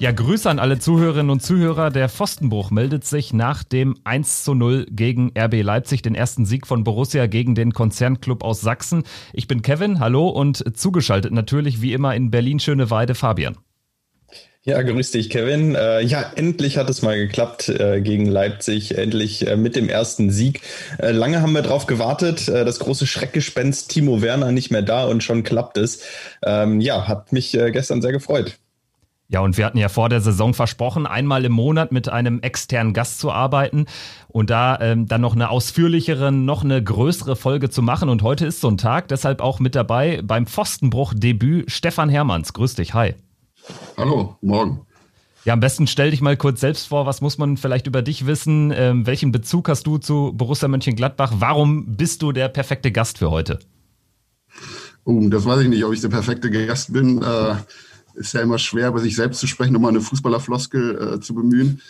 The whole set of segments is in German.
Ja, Grüße an alle Zuhörerinnen und Zuhörer. Der Pfostenbruch meldet sich nach dem 1 zu 0 gegen RB Leipzig, den ersten Sieg von Borussia gegen den Konzernclub aus Sachsen. Ich bin Kevin, hallo und zugeschaltet natürlich wie immer in Berlin Schöneweide Fabian. Ja, grüß dich, Kevin. Äh, ja, endlich hat es mal geklappt äh, gegen Leipzig, endlich äh, mit dem ersten Sieg. Lange haben wir drauf gewartet, das große Schreckgespenst Timo Werner nicht mehr da und schon klappt es. Ähm, ja, hat mich gestern sehr gefreut. Ja, und wir hatten ja vor der Saison versprochen, einmal im Monat mit einem externen Gast zu arbeiten und da ähm, dann noch eine ausführlichere, noch eine größere Folge zu machen. Und heute ist so ein Tag, deshalb auch mit dabei beim Pfostenbruch-Debüt Stefan Hermanns. Grüß dich, hi. Hallo, morgen. Ja, am besten stell dich mal kurz selbst vor. Was muss man vielleicht über dich wissen? Ähm, welchen Bezug hast du zu Borussia Mönchengladbach? Warum bist du der perfekte Gast für heute? Uh, das weiß ich nicht, ob ich der perfekte Gast bin. Äh, ist ja immer schwer, über sich selbst zu sprechen, um mal eine Fußballerfloskel äh, zu bemühen.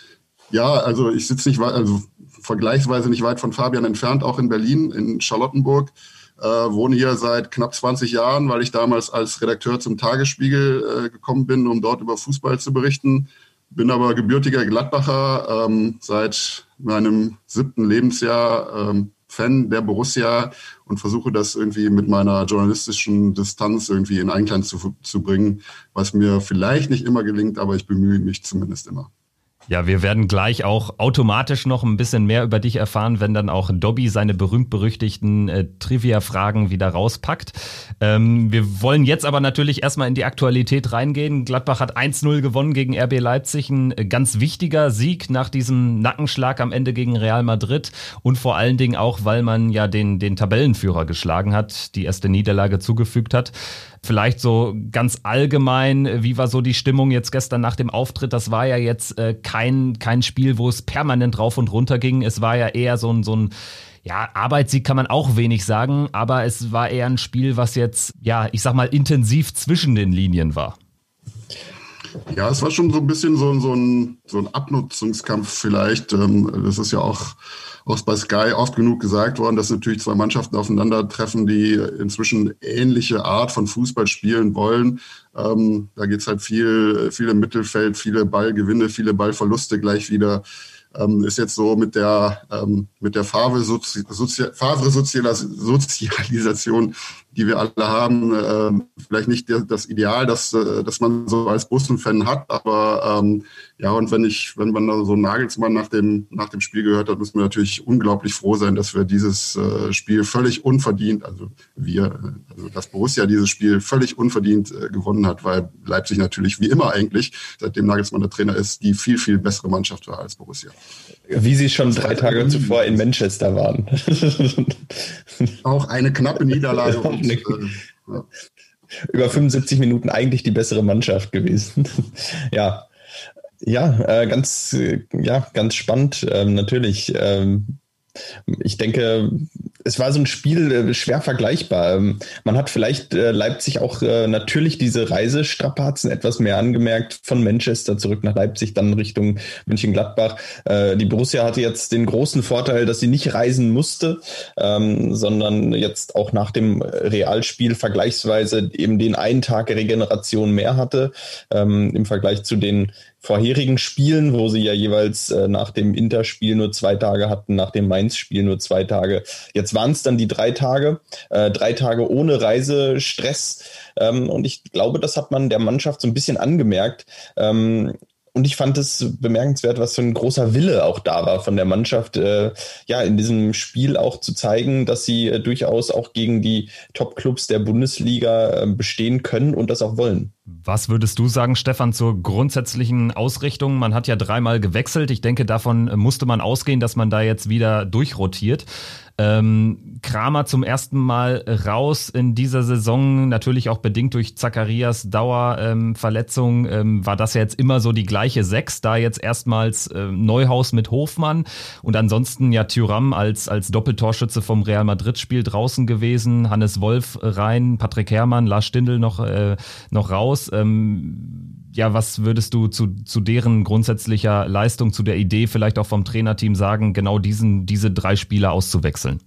Ja, also ich sitze nicht weit, also vergleichsweise nicht weit von Fabian entfernt, auch in Berlin, in Charlottenburg. Äh, wohne hier seit knapp 20 Jahren, weil ich damals als Redakteur zum Tagesspiegel äh, gekommen bin, um dort über Fußball zu berichten. Bin aber gebürtiger Gladbacher, ähm, seit meinem siebten Lebensjahr ähm, Fan der Borussia und versuche das irgendwie mit meiner journalistischen Distanz irgendwie in Einklang zu, zu bringen, was mir vielleicht nicht immer gelingt, aber ich bemühe mich zumindest immer. Ja, wir werden gleich auch automatisch noch ein bisschen mehr über dich erfahren, wenn dann auch Dobby seine berühmt-berüchtigten äh, Trivia-Fragen wieder rauspackt. Ähm, wir wollen jetzt aber natürlich erstmal in die Aktualität reingehen. Gladbach hat 1-0 gewonnen gegen RB Leipzig. Ein äh, ganz wichtiger Sieg nach diesem Nackenschlag am Ende gegen Real Madrid und vor allen Dingen auch, weil man ja den, den Tabellenführer geschlagen hat, die erste Niederlage zugefügt hat. Vielleicht so ganz allgemein, wie war so die Stimmung jetzt gestern nach dem Auftritt? Das war ja jetzt äh, kein, kein Spiel, wo es permanent rauf und runter ging. Es war ja eher so ein, so ein ja, Arbeitssieg kann man auch wenig sagen, aber es war eher ein Spiel, was jetzt, ja, ich sag mal, intensiv zwischen den Linien war. Ja, es war schon so ein bisschen so, so, ein, so ein Abnutzungskampf vielleicht. Ähm, das ist ja auch auch bei Sky oft genug gesagt worden, dass natürlich zwei Mannschaften aufeinandertreffen, die inzwischen ähnliche Art von Fußball spielen wollen. Ähm, da geht es halt viel, viel im Mittelfeld, viele Ballgewinne, viele Ballverluste gleich wieder. Ähm, ist jetzt so mit der, ähm, mit der Favre-Sozialisation die wir alle haben, äh, vielleicht nicht das Ideal, das, äh, das man so als Bossen-Fan hat, aber ähm, ja, und wenn ich, wenn man da so Nagelsmann nach dem, nach dem Spiel gehört hat, muss man natürlich unglaublich froh sein, dass wir dieses äh, Spiel völlig unverdient, also wir, äh, also dass Borussia dieses Spiel völlig unverdient äh, gewonnen hat, weil Leipzig natürlich wie immer eigentlich, seitdem Nagelsmann der Trainer ist, die viel, viel bessere Mannschaft war als Borussia. Wie sie schon drei Tage zuvor in Manchester waren. Auch eine knappe Niederlage. und, ja. Über 75 Minuten eigentlich die bessere Mannschaft gewesen. ja. Ja, äh, ganz, äh, ja, ganz spannend, ähm, natürlich. Ähm, ich denke, es war so ein Spiel äh, schwer vergleichbar. Ähm, man hat vielleicht äh, Leipzig auch äh, natürlich diese Reisestrapazen etwas mehr angemerkt, von Manchester zurück nach Leipzig, dann Richtung München-Gladbach. Die Borussia hatte jetzt den großen Vorteil, dass sie nicht reisen musste, ähm, sondern jetzt auch nach dem Realspiel vergleichsweise eben den einen Tag Regeneration mehr hatte ähm, im Vergleich zu den vorherigen Spielen, wo sie ja jeweils äh, nach dem Interspiel nur zwei Tage hatten, nach dem Mainz-Spiel nur zwei Tage. Jetzt waren es dann die drei Tage, äh, drei Tage ohne Reisestress. Ähm, und ich glaube, das hat man der Mannschaft so ein bisschen angemerkt. Ähm, und ich fand es bemerkenswert, was für ein großer Wille auch da war von der Mannschaft, äh, ja, in diesem Spiel auch zu zeigen, dass sie äh, durchaus auch gegen die Top-Clubs der Bundesliga äh, bestehen können und das auch wollen. Was würdest du sagen, Stefan, zur grundsätzlichen Ausrichtung? Man hat ja dreimal gewechselt. Ich denke, davon musste man ausgehen, dass man da jetzt wieder durchrotiert. Ähm, Kramer zum ersten Mal raus in dieser Saison, natürlich auch bedingt durch Zacharias Dauerverletzung, ähm, ähm, war das ja jetzt immer so die gleiche Sechs, da jetzt erstmals äh, Neuhaus mit Hofmann. Und ansonsten ja Thuram als, als Doppeltorschütze vom Real Madrid-Spiel draußen gewesen, Hannes Wolf rein, Patrick Herrmann, Lars Stindl noch, äh, noch raus. Ähm, ja, was würdest du zu, zu deren grundsätzlicher Leistung, zu der Idee vielleicht auch vom Trainerteam sagen, genau diesen, diese drei Spieler auszuwechseln?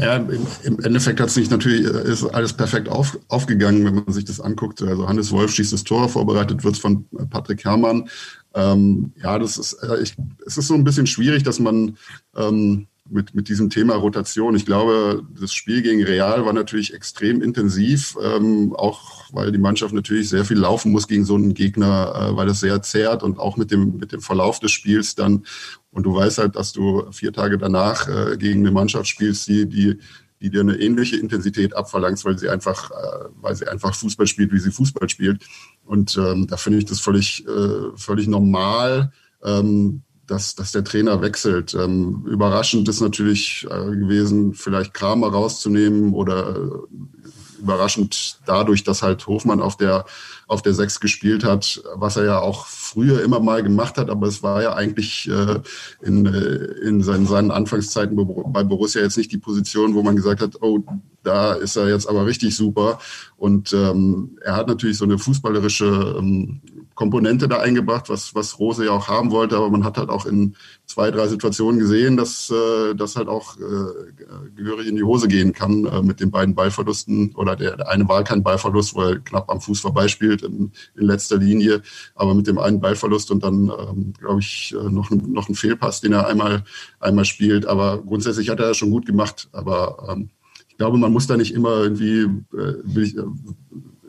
Ja, im, Endeffekt hat es sich natürlich äh, ist alles perfekt auf, aufgegangen, wenn man sich das anguckt. Also Hannes Wolf schießt das Tor, vorbereitet wird von Patrick Herrmann. Ähm, ja, das ist, äh, ich, es ist so ein bisschen schwierig, dass man ähm, mit, mit diesem Thema Rotation. Ich glaube, das Spiel gegen Real war natürlich extrem intensiv, ähm, auch weil die Mannschaft natürlich sehr viel laufen muss gegen so einen Gegner, äh, weil das sehr zerrt und auch mit dem, mit dem Verlauf des Spiels dann. Und du weißt halt, dass du vier Tage danach äh, gegen eine Mannschaft spielst, die, die, die dir eine ähnliche Intensität abverlangt, weil sie einfach, äh, weil sie einfach Fußball spielt, wie sie Fußball spielt. Und ähm, da finde ich das völlig, äh, völlig normal. Ähm, dass, dass der Trainer wechselt. Ähm, überraschend ist natürlich äh, gewesen, vielleicht Kramer rauszunehmen oder äh, überraschend dadurch, dass halt Hofmann auf der, auf der Sechs gespielt hat, was er ja auch früher immer mal gemacht hat, aber es war ja eigentlich äh, in, äh, in seinen, seinen Anfangszeiten bei Borussia jetzt nicht die Position, wo man gesagt hat, oh, da ist er jetzt aber richtig super. Und ähm, er hat natürlich so eine fußballerische ähm, Komponente da eingebracht, was, was Rose ja auch haben wollte, aber man hat halt auch in zwei, drei Situationen gesehen, dass äh, das halt auch äh, gehörig in die Hose gehen kann äh, mit den beiden Ballverlusten. Oder der, der eine war kein Ballverlust, er knapp am Fuß vorbeispielt in, in letzter Linie, aber mit dem einen Ballverlust und dann, ähm, glaube ich, äh, noch, noch ein Fehlpass, den er einmal, einmal spielt, aber grundsätzlich hat er das schon gut gemacht, aber ähm, ich glaube, man muss da nicht immer irgendwie, äh, will ich, äh,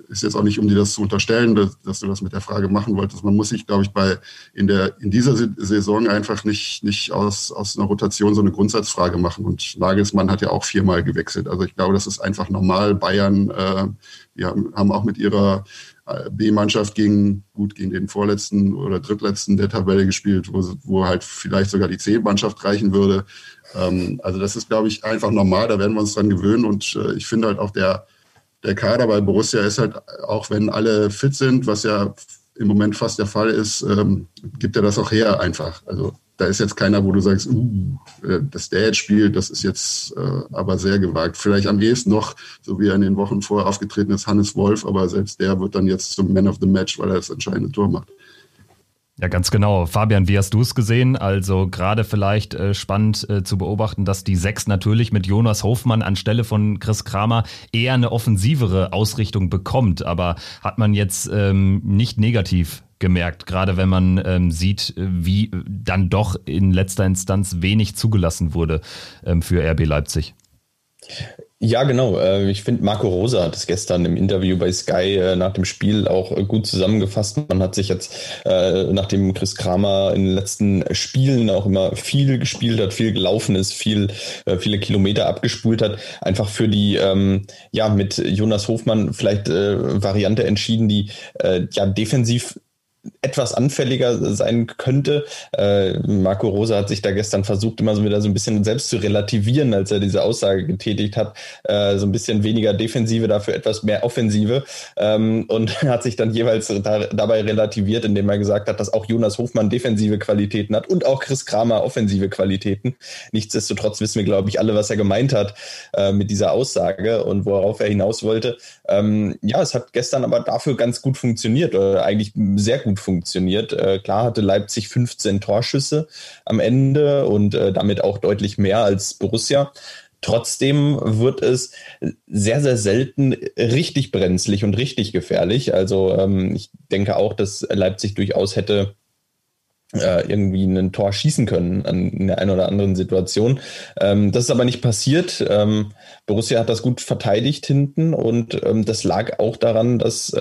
ist jetzt auch nicht, um dir das zu unterstellen, dass, dass, du das mit der Frage machen wolltest. Man muss sich, glaube ich, bei in der in dieser Saison einfach nicht nicht aus aus einer Rotation so eine Grundsatzfrage machen. Und Nagelsmann hat ja auch viermal gewechselt. Also ich glaube, das ist einfach normal. Bayern, äh, wir haben auch mit ihrer äh, B-Mannschaft gegen gut gegen den vorletzten oder drittletzten der Tabelle gespielt, wo, wo halt vielleicht sogar die C-Mannschaft reichen würde. Ähm, also das ist, glaube ich, einfach normal. Da werden wir uns dran gewöhnen. Und äh, ich finde halt auch der der Kader bei Borussia ist halt, auch wenn alle fit sind, was ja im Moment fast der Fall ist, ähm, gibt er das auch her einfach. Also da ist jetzt keiner, wo du sagst, uh, äh, dass der jetzt spielt, das ist jetzt äh, aber sehr gewagt. Vielleicht am ehesten noch, so wie er in den Wochen vorher aufgetreten ist, Hannes Wolf, aber selbst der wird dann jetzt zum Man of the Match, weil er das entscheidende Tor macht. Ja, ganz genau. Fabian, wie hast du es gesehen? Also gerade vielleicht äh, spannend äh, zu beobachten, dass die Sechs natürlich mit Jonas Hofmann anstelle von Chris Kramer eher eine offensivere Ausrichtung bekommt. Aber hat man jetzt ähm, nicht negativ gemerkt, gerade wenn man ähm, sieht, äh, wie dann doch in letzter Instanz wenig zugelassen wurde ähm, für RB Leipzig. Ja, genau. Äh, ich finde, Marco Rosa hat es gestern im Interview bei Sky äh, nach dem Spiel auch äh, gut zusammengefasst. Man hat sich jetzt, nachdem Chris Kramer in den letzten Spielen auch immer viel gespielt hat, viel gelaufen ist, viel, viele Kilometer abgespult hat, einfach für die, ähm, ja, mit Jonas Hofmann vielleicht Variante entschieden, die ja defensiv etwas anfälliger sein könnte. Äh, Marco Rosa hat sich da gestern versucht, immer so wieder so ein bisschen selbst zu relativieren, als er diese Aussage getätigt hat. Äh, so ein bisschen weniger Defensive, dafür etwas mehr Offensive. Ähm, und hat sich dann jeweils da, dabei relativiert, indem er gesagt hat, dass auch Jonas Hofmann defensive Qualitäten hat und auch Chris Kramer offensive Qualitäten. Nichtsdestotrotz wissen wir, glaube ich, alle, was er gemeint hat äh, mit dieser Aussage und worauf er hinaus wollte. Ähm, ja, es hat gestern aber dafür ganz gut funktioniert, oder eigentlich sehr gut funktioniert. Äh, klar hatte Leipzig 15 Torschüsse am Ende und äh, damit auch deutlich mehr als Borussia. Trotzdem wird es sehr, sehr selten richtig brenzlig und richtig gefährlich. Also ähm, ich denke auch, dass Leipzig durchaus hätte irgendwie ein Tor schießen können in der einen oder anderen Situation. Ähm, das ist aber nicht passiert. Ähm, Borussia hat das gut verteidigt hinten und ähm, das lag auch daran, dass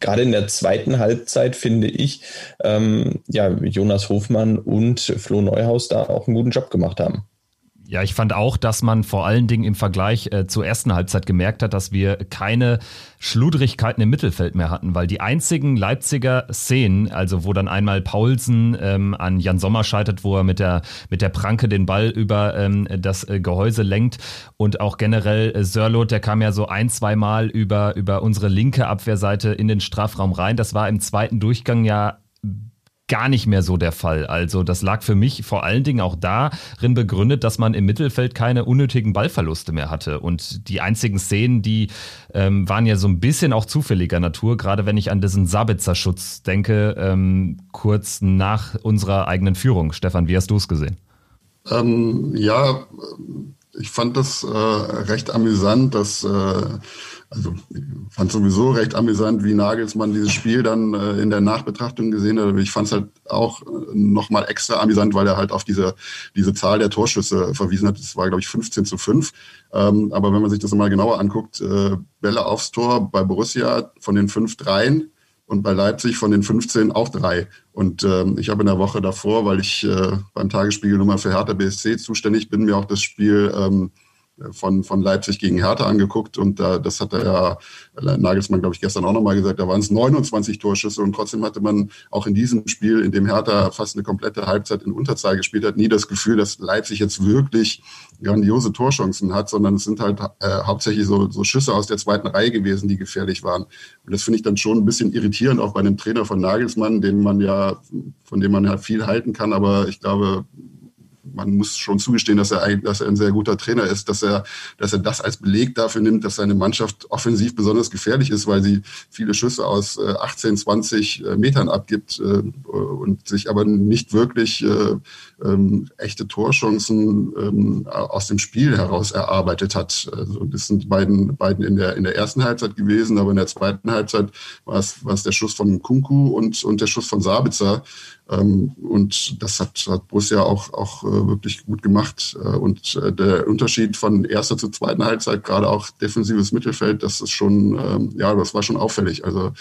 gerade in der zweiten Halbzeit, finde ich, ja, Jonas Hofmann und Flo Neuhaus da auch einen guten Job gemacht haben. Ja, ich fand auch, dass man vor allen Dingen im Vergleich äh, zur ersten Halbzeit gemerkt hat, dass wir keine Schludrigkeiten im Mittelfeld mehr hatten, weil die einzigen Leipziger Szenen, also wo dann einmal Paulsen ähm, an Jan Sommer scheitert, wo er mit der, mit der Pranke den Ball über ähm, das äh, Gehäuse lenkt und auch generell äh, Sörlot, der kam ja so ein, zwei Mal über, über unsere linke Abwehrseite in den Strafraum rein. Das war im zweiten Durchgang ja gar nicht mehr so der Fall. Also das lag für mich vor allen Dingen auch darin begründet, dass man im Mittelfeld keine unnötigen Ballverluste mehr hatte. Und die einzigen Szenen, die ähm, waren ja so ein bisschen auch zufälliger Natur, gerade wenn ich an diesen Sabitzer-Schutz denke, ähm, kurz nach unserer eigenen Führung. Stefan, wie hast du es gesehen? Ähm, ja, ich fand das äh, recht amüsant, dass äh, also ich fand sowieso recht amüsant, wie Nagelsmann dieses Spiel dann äh, in der Nachbetrachtung gesehen hat. Ich fand es halt auch äh, nochmal extra amüsant, weil er halt auf diese, diese Zahl der Torschüsse verwiesen hat. Das war, glaube ich, 15 zu 5. Ähm, aber wenn man sich das mal genauer anguckt, äh, Bälle aufs Tor bei Borussia von den fünf Dreien und bei Leipzig von den 15 auch drei. Und ähm, ich habe in der Woche davor, weil ich äh, beim Tagesspiegel Nummer für Hertha BSC zuständig bin, mir auch das Spiel ähm, von, von Leipzig gegen Hertha angeguckt und da, das hat er ja Nagelsmann, glaube ich, gestern auch nochmal gesagt, da waren es 29 Torschüsse und trotzdem hatte man auch in diesem Spiel, in dem Hertha fast eine komplette Halbzeit in Unterzahl gespielt hat, nie das Gefühl, dass Leipzig jetzt wirklich grandiose Torchancen hat, sondern es sind halt äh, hauptsächlich so, so Schüsse aus der zweiten Reihe gewesen, die gefährlich waren. Und das finde ich dann schon ein bisschen irritierend, auch bei einem Trainer von Nagelsmann, den man ja, von dem man ja viel halten kann, aber ich glaube, man muss schon zugestehen, dass er, dass er ein sehr guter Trainer ist, dass er, dass er das als Beleg dafür nimmt, dass seine Mannschaft offensiv besonders gefährlich ist, weil sie viele Schüsse aus 18, äh, 20 äh, Metern abgibt äh, und sich aber nicht wirklich ähm, echte Torchancen ähm, aus dem Spiel heraus erarbeitet hat. Also das sind beiden, beiden in der, in der ersten Halbzeit gewesen, aber in der zweiten Halbzeit war es, war es der Schuss von Kunku und, und der Schuss von Sabitzer, und das hat, hat Borussia auch, auch äh, wirklich gut gemacht. Äh, und äh, der Unterschied von erster zu zweiten Halbzeit, gerade auch defensives Mittelfeld, das ist schon, ähm, ja, das war schon auffällig. Also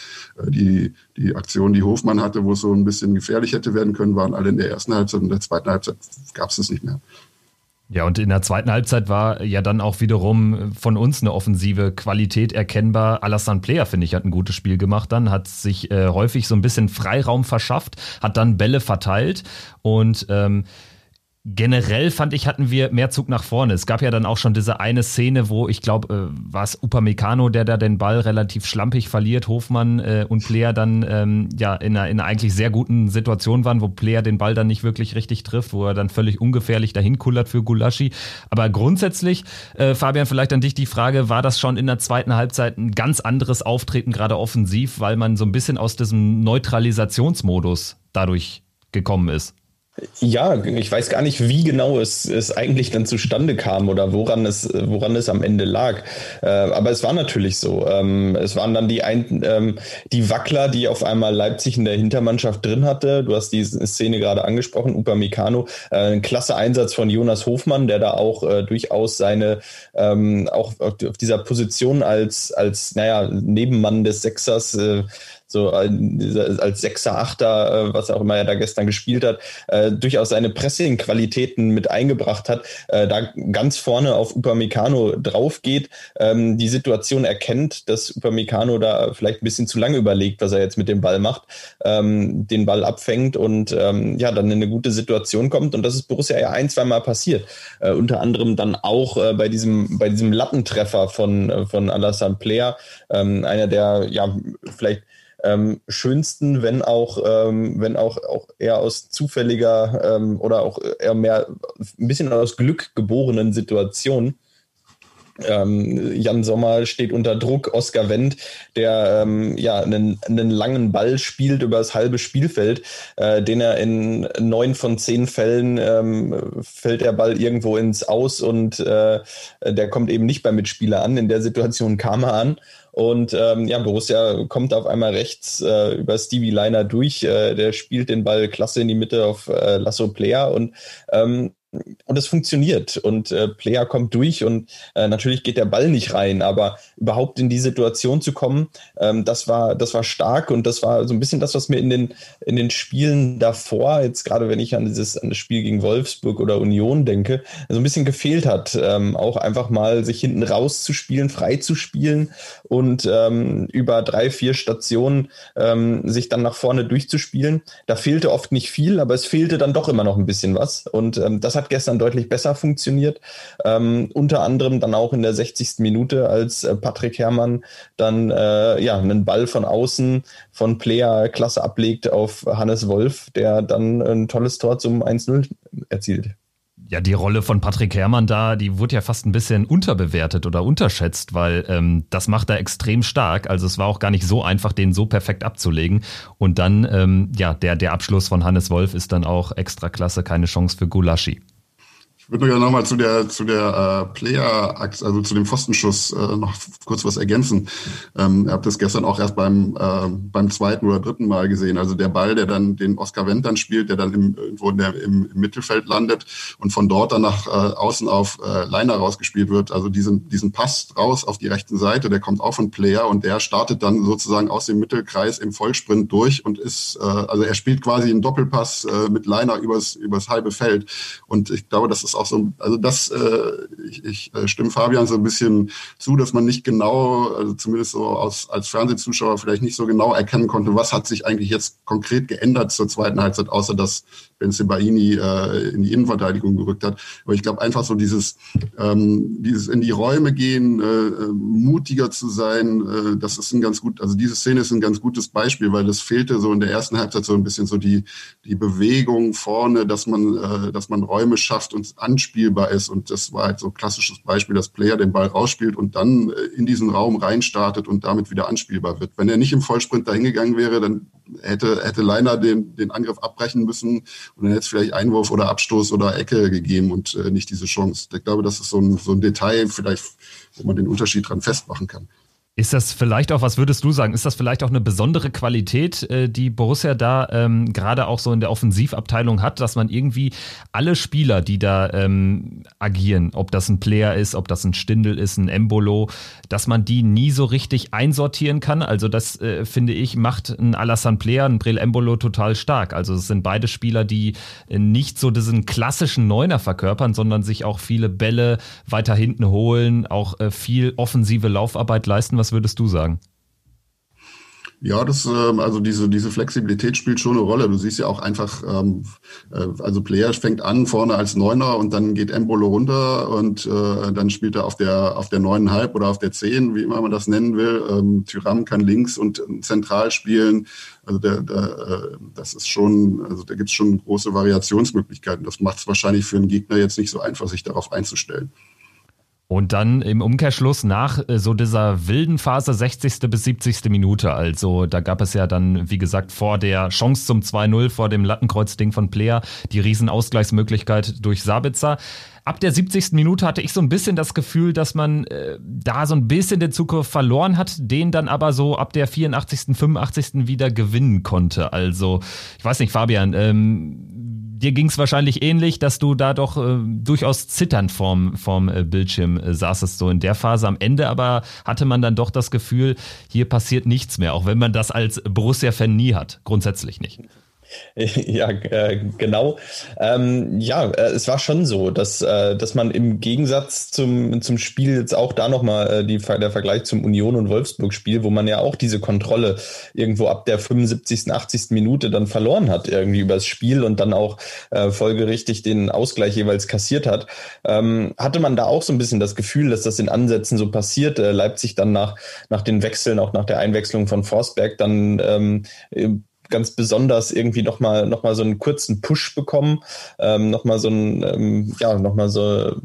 die, die Aktion, die Hofmann hatte, wo es so ein bisschen gefährlich hätte werden können, waren alle in der ersten Halbzeit und in der zweiten Halbzeit gab es es nicht mehr. Ja, und in der zweiten Halbzeit war ja dann auch wiederum von uns eine offensive Qualität erkennbar. Alassane Player, finde ich, hat ein gutes Spiel gemacht dann, hat sich äh, häufig so ein bisschen Freiraum verschafft, hat dann Bälle verteilt und ähm, Generell fand ich, hatten wir mehr Zug nach vorne. Es gab ja dann auch schon diese eine Szene, wo ich glaube, äh, war es Upamecano, der da den Ball relativ schlampig verliert, Hofmann äh, und Player dann ähm, ja in einer, in einer eigentlich sehr guten Situation waren, wo Player den Ball dann nicht wirklich richtig trifft, wo er dann völlig ungefährlich dahin kullert für Gulaschi. Aber grundsätzlich, äh, Fabian, vielleicht an dich die Frage, war das schon in der zweiten Halbzeit ein ganz anderes Auftreten, gerade offensiv, weil man so ein bisschen aus diesem Neutralisationsmodus dadurch gekommen ist? Ja, ich weiß gar nicht, wie genau es, es eigentlich dann zustande kam oder woran es, woran es am Ende lag. Äh, aber es war natürlich so. Ähm, es waren dann die, ein, ähm, die Wackler, die auf einmal Leipzig in der Hintermannschaft drin hatte. Du hast die Szene gerade angesprochen, Upamecano. Äh, ein klasse Einsatz von Jonas Hofmann, der da auch äh, durchaus seine, ähm, auch auf dieser Position als, als, naja, Nebenmann des Sechsers, äh, so als Sechser, Achter, äh, was auch immer er da gestern gespielt hat, äh, durchaus seine Pressing-Qualitäten mit eingebracht hat, äh, da ganz vorne auf Upamecano drauf geht, ähm, die Situation erkennt, dass Upamecano da vielleicht ein bisschen zu lange überlegt, was er jetzt mit dem Ball macht, ähm, den Ball abfängt und ähm, ja, dann in eine gute Situation kommt. Und das ist Borussia ja ein, zwei Mal passiert. Unter anderem dann auch bei diesem, bei diesem Lattentreffer von, von Alassane Player, einer der ja vielleicht ähm, schönsten, wenn auch, ähm, wenn auch, auch eher aus zufälliger ähm, oder auch eher mehr ein bisschen aus Glück geborenen Situationen. Ähm, Jan Sommer steht unter Druck, Oskar Wendt, der ähm, ja einen, einen langen Ball spielt über das halbe Spielfeld, äh, den er in neun von zehn Fällen ähm, fällt der Ball irgendwo ins Aus und äh, der kommt eben nicht beim Mitspieler an. In der Situation kam er an und ähm, ja, Borussia kommt auf einmal rechts äh, über Stevie Liner durch. Äh, der spielt den Ball klasse in die Mitte auf äh, Lasso Player und ähm, und es funktioniert und äh, Player kommt durch und äh, natürlich geht der Ball nicht rein, aber überhaupt in die Situation zu kommen, ähm, das war das war stark und das war so ein bisschen das, was mir in den in den Spielen davor jetzt gerade wenn ich an dieses an das Spiel gegen Wolfsburg oder Union denke, so ein bisschen gefehlt hat, ähm, auch einfach mal sich hinten rauszuspielen, frei zu spielen und ähm, über drei vier Stationen ähm, sich dann nach vorne durchzuspielen. Da fehlte oft nicht viel, aber es fehlte dann doch immer noch ein bisschen was und ähm, das hat gestern deutlich besser funktioniert. Ähm, unter anderem dann auch in der 60. Minute, als äh, Patrick Herrmann dann äh, ja einen Ball von außen von Player Klasse ablegt auf Hannes Wolf, der dann ein tolles Tor zum 1-0 erzielt ja, die Rolle von Patrick Herrmann da, die wurde ja fast ein bisschen unterbewertet oder unterschätzt, weil ähm, das macht er extrem stark. Also es war auch gar nicht so einfach, den so perfekt abzulegen. Und dann, ähm, ja, der, der Abschluss von Hannes Wolf ist dann auch extra klasse, keine Chance für Gulaschi. Ich würde ja nochmal zu der, zu der äh, Player, also zu dem Pfostenschuss äh, noch kurz was ergänzen. Ähm, ihr habt das gestern auch erst beim, äh, beim zweiten oder dritten Mal gesehen. Also der Ball, der dann den Oscar Wendt dann spielt, der dann im, irgendwo in der, im, im Mittelfeld landet und von dort dann nach äh, außen auf äh, Leiner rausgespielt wird. Also diesen, diesen Pass raus auf die rechte Seite, der kommt auch von Player und der startet dann sozusagen aus dem Mittelkreis im Vollsprint durch und ist, äh, also er spielt quasi einen Doppelpass äh, mit Leiner übers, übers halbe Feld. Und ich glaube, das ist auch so, also das, äh, ich, ich äh, stimme Fabian so ein bisschen zu, dass man nicht genau, also zumindest so aus, als Fernsehzuschauer vielleicht nicht so genau erkennen konnte, was hat sich eigentlich jetzt konkret geändert zur zweiten Halbzeit, außer dass Ben Sebaini äh, in die Innenverteidigung gerückt hat. Aber ich glaube einfach so dieses, ähm, dieses in die Räume gehen, äh, mutiger zu sein, äh, das ist ein ganz gut, also diese Szene ist ein ganz gutes Beispiel, weil das fehlte so in der ersten Halbzeit so ein bisschen so die, die Bewegung vorne, dass man, äh, dass man Räume schafft und anspielbar ist. Und das war halt so ein klassisches Beispiel, dass Player den Ball rausspielt und dann äh, in diesen Raum reinstartet und damit wieder anspielbar wird. Wenn er nicht im Vollsprint dahingegangen wäre, dann hätte, hätte Leiner den, den Angriff abbrechen müssen und dann hätte es vielleicht Einwurf oder Abstoß oder Ecke gegeben und äh, nicht diese Chance. Ich glaube, das ist so ein, so ein Detail, vielleicht, wo man den Unterschied dran festmachen kann. Ist das vielleicht auch, was würdest du sagen, ist das vielleicht auch eine besondere Qualität, äh, die Borussia da ähm, gerade auch so in der Offensivabteilung hat, dass man irgendwie alle Spieler, die da ähm, agieren, ob das ein Player ist, ob das ein Stindel ist, ein Embolo, dass man die nie so richtig einsortieren kann? Also das, äh, finde ich, macht ein Alassane Player, ein Brill Embolo total stark. Also es sind beide Spieler, die äh, nicht so diesen klassischen Neuner verkörpern, sondern sich auch viele Bälle weiter hinten holen, auch äh, viel offensive Laufarbeit leisten. Was was würdest du sagen? Ja, das, ähm, also diese, diese Flexibilität spielt schon eine Rolle. Du siehst ja auch einfach, ähm, äh, also Player fängt an vorne als Neuner und dann geht Embolo runter und äh, dann spielt er auf der, auf der neuneinhalb oder auf der zehn, wie immer man das nennen will. Ähm, Tyram kann links und zentral spielen. Also der, der, äh, das ist schon, also da gibt es schon große Variationsmöglichkeiten. Das macht es wahrscheinlich für einen Gegner jetzt nicht so einfach, sich darauf einzustellen. Und dann im Umkehrschluss nach äh, so dieser wilden Phase 60. bis 70. Minute, also da gab es ja dann, wie gesagt, vor der Chance zum 2-0, vor dem Lattenkreuzding von Player, die Riesenausgleichsmöglichkeit durch Sabitzer. Ab der 70. Minute hatte ich so ein bisschen das Gefühl, dass man äh, da so ein bisschen den Zugriff verloren hat, den dann aber so ab der 84., 85. wieder gewinnen konnte. Also, ich weiß nicht, Fabian, ähm, dir ging es wahrscheinlich ähnlich, dass du da doch äh, durchaus zitternd vorm, vorm äh, Bildschirm äh, saßest, so in der Phase. Am Ende aber hatte man dann doch das Gefühl, hier passiert nichts mehr, auch wenn man das als Borussia-Fan nie hat. Grundsätzlich nicht. Ja, äh, genau. Ähm, ja, äh, es war schon so, dass, äh, dass man im Gegensatz zum, zum Spiel jetzt auch da nochmal äh, der Vergleich zum Union- und Wolfsburg-Spiel, wo man ja auch diese Kontrolle irgendwo ab der 75., 80. Minute dann verloren hat, irgendwie übers Spiel und dann auch äh, folgerichtig den Ausgleich jeweils kassiert hat, ähm, hatte man da auch so ein bisschen das Gefühl, dass das in Ansätzen so passiert. Äh, Leipzig dann nach, nach den Wechseln, auch nach der Einwechslung von Forsberg, dann ähm, ganz besonders irgendwie nochmal noch mal so einen kurzen Push bekommen, ähm, nochmal so ein, ähm, ja, nochmal so,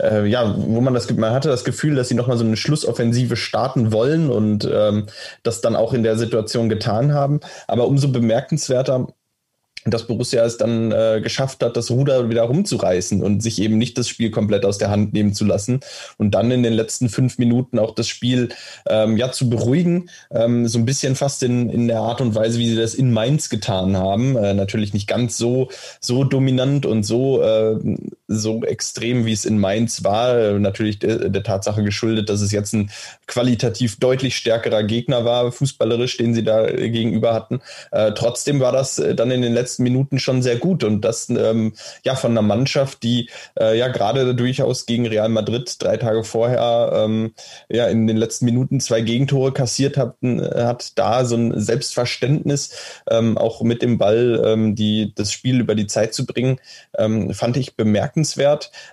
äh, ja, wo man das, man hatte das Gefühl, dass sie nochmal so eine Schlussoffensive starten wollen und ähm, das dann auch in der Situation getan haben. Aber umso bemerkenswerter dass Borussia es dann äh, geschafft hat, das Ruder wieder rumzureißen und sich eben nicht das Spiel komplett aus der Hand nehmen zu lassen und dann in den letzten fünf Minuten auch das Spiel ähm, ja zu beruhigen, ähm, so ein bisschen fast in, in der Art und Weise, wie sie das in Mainz getan haben. Äh, natürlich nicht ganz so so dominant und so äh, so extrem, wie es in Mainz war. Äh, natürlich der, der Tatsache geschuldet, dass es jetzt ein qualitativ deutlich stärkerer Gegner war, fußballerisch, den sie da gegenüber hatten. Äh, trotzdem war das äh, dann in den letzten Minuten schon sehr gut und das ähm, ja von einer Mannschaft, die äh, ja gerade durchaus gegen Real Madrid drei Tage vorher ähm, ja in den letzten Minuten zwei Gegentore kassiert hat, hat da so ein Selbstverständnis ähm, auch mit dem Ball ähm, die das Spiel über die Zeit zu bringen, ähm, fand ich bemerkenswert,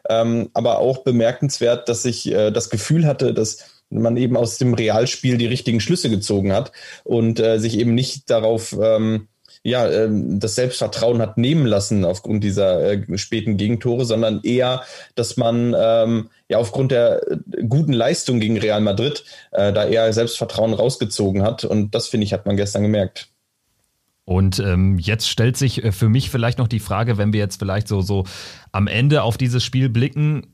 ähm, aber auch bemerkenswert, dass ich äh, das Gefühl hatte, dass man eben aus dem Realspiel die richtigen Schlüsse gezogen hat und äh, sich eben nicht darauf ähm, ja, ähm, das Selbstvertrauen hat nehmen lassen aufgrund dieser äh, späten Gegentore, sondern eher, dass man ähm, ja aufgrund der äh, guten Leistung gegen Real Madrid äh, da eher Selbstvertrauen rausgezogen hat. Und das, finde ich, hat man gestern gemerkt. Und ähm, jetzt stellt sich äh, für mich vielleicht noch die Frage, wenn wir jetzt vielleicht so, so am Ende auf dieses Spiel blicken,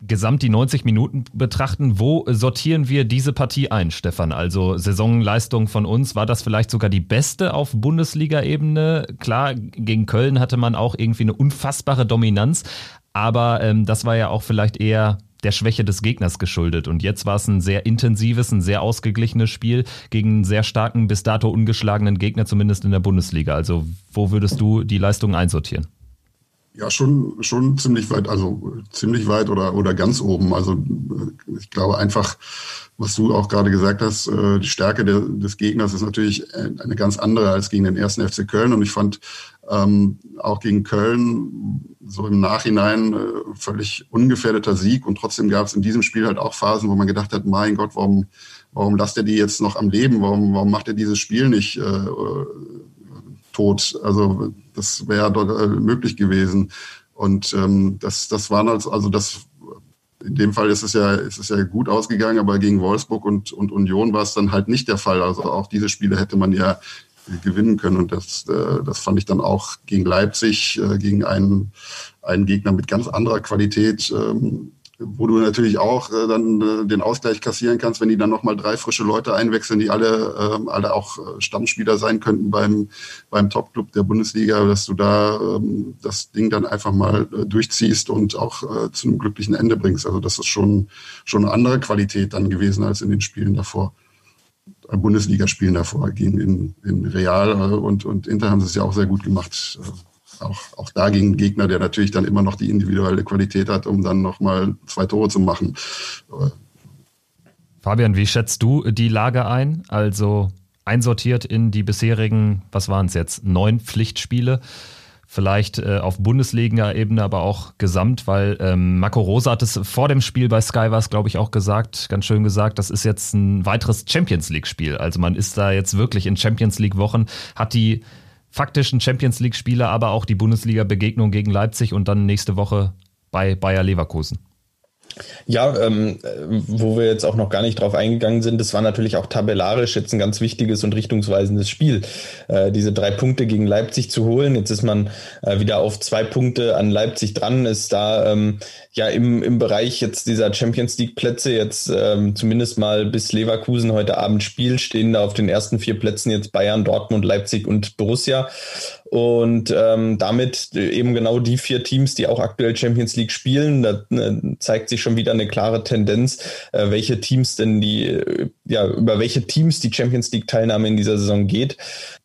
gesamt die 90 Minuten betrachten, wo sortieren wir diese Partie ein, Stefan? Also Saisonleistung von uns, war das vielleicht sogar die beste auf Bundesliga-Ebene? Klar, gegen Köln hatte man auch irgendwie eine unfassbare Dominanz, aber ähm, das war ja auch vielleicht eher der Schwäche des Gegners geschuldet. Und jetzt war es ein sehr intensives, ein sehr ausgeglichenes Spiel gegen einen sehr starken, bis dato ungeschlagenen Gegner, zumindest in der Bundesliga. Also wo würdest du die Leistungen einsortieren? Ja, schon, schon ziemlich weit, also ziemlich weit oder, oder ganz oben. Also äh, ich glaube einfach, was du auch gerade gesagt hast, äh, die Stärke der, des Gegners ist natürlich eine ganz andere als gegen den ersten FC Köln. Und ich fand ähm, auch gegen Köln so im Nachhinein äh, völlig ungefährdeter Sieg. Und trotzdem gab es in diesem Spiel halt auch Phasen, wo man gedacht hat, mein Gott, warum, warum lasst er die jetzt noch am Leben? Warum, warum macht er dieses Spiel nicht äh, tot? Also das wäre dort äh, möglich gewesen. Und ähm, das, das waren also, also das in dem Fall ist es ja, ist es ja gut ausgegangen, aber gegen Wolfsburg und, und Union war es dann halt nicht der Fall. Also auch diese Spiele hätte man ja gewinnen können. Und das, äh, das fand ich dann auch gegen Leipzig, äh, gegen einen, einen Gegner mit ganz anderer Qualität, ähm, wo du natürlich auch äh, dann äh, den Ausgleich kassieren kannst, wenn die dann nochmal drei frische Leute einwechseln, die alle, äh, alle auch äh, Stammspieler sein könnten beim, beim Topclub der Bundesliga, dass du da ähm, das Ding dann einfach mal äh, durchziehst und auch äh, zu einem glücklichen Ende bringst. Also das ist schon, schon eine andere Qualität dann gewesen als in den Spielen davor. Äh, Bundesligaspielen davor gegen in, in Real und, und Inter haben sie es ja auch sehr gut gemacht auch, auch da gegen einen Gegner, der natürlich dann immer noch die individuelle Qualität hat, um dann nochmal zwei Tore zu machen. Fabian, wie schätzt du die Lage ein? Also einsortiert in die bisherigen, was waren es jetzt, neun Pflichtspiele? Vielleicht äh, auf Bundesliga-Ebene, aber auch gesamt, weil ähm, Marco Rosa hat es vor dem Spiel bei Sky war glaube ich, auch gesagt, ganz schön gesagt, das ist jetzt ein weiteres Champions League-Spiel. Also man ist da jetzt wirklich in Champions League-Wochen, hat die faktischen Champions League-Spieler, aber auch die Bundesliga-Begegnung gegen Leipzig und dann nächste Woche bei Bayer Leverkusen. Ja, ähm, wo wir jetzt auch noch gar nicht drauf eingegangen sind, das war natürlich auch tabellarisch jetzt ein ganz wichtiges und richtungsweisendes Spiel, äh, diese drei Punkte gegen Leipzig zu holen. Jetzt ist man äh, wieder auf zwei Punkte an Leipzig dran, ist da ähm, ja im, im Bereich jetzt dieser Champions League Plätze jetzt ähm, zumindest mal bis Leverkusen heute Abend spielt, stehen da auf den ersten vier Plätzen jetzt Bayern, Dortmund, Leipzig und Borussia. Und ähm, damit eben genau die vier Teams, die auch aktuell Champions League spielen, da äh, zeigt sich schon wieder eine klare Tendenz, äh, welche Teams denn die, äh, ja, über welche Teams die Champions League Teilnahme in dieser Saison geht.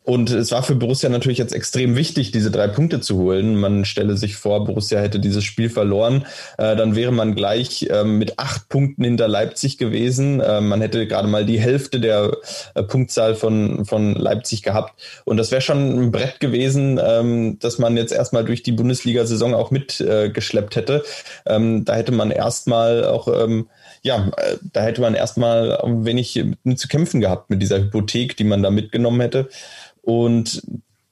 Und es war für Borussia natürlich jetzt extrem wichtig, diese drei Punkte zu holen. Man stelle sich vor, Borussia hätte dieses Spiel verloren, äh, dann wäre man gleich äh, mit acht Punkten hinter Leipzig gewesen. Äh, man hätte gerade mal die Hälfte der äh, Punktzahl von, von Leipzig gehabt. Und das wäre schon ein Brett gewesen, ähm, dass man jetzt erstmal durch die Bundesliga-Saison auch mitgeschleppt hätte. Ähm, da hätte man erstmal auch ähm, ja, äh, da hätte man erstmal ein wenig mit zu kämpfen gehabt mit dieser Hypothek, die man da mitgenommen hätte. Und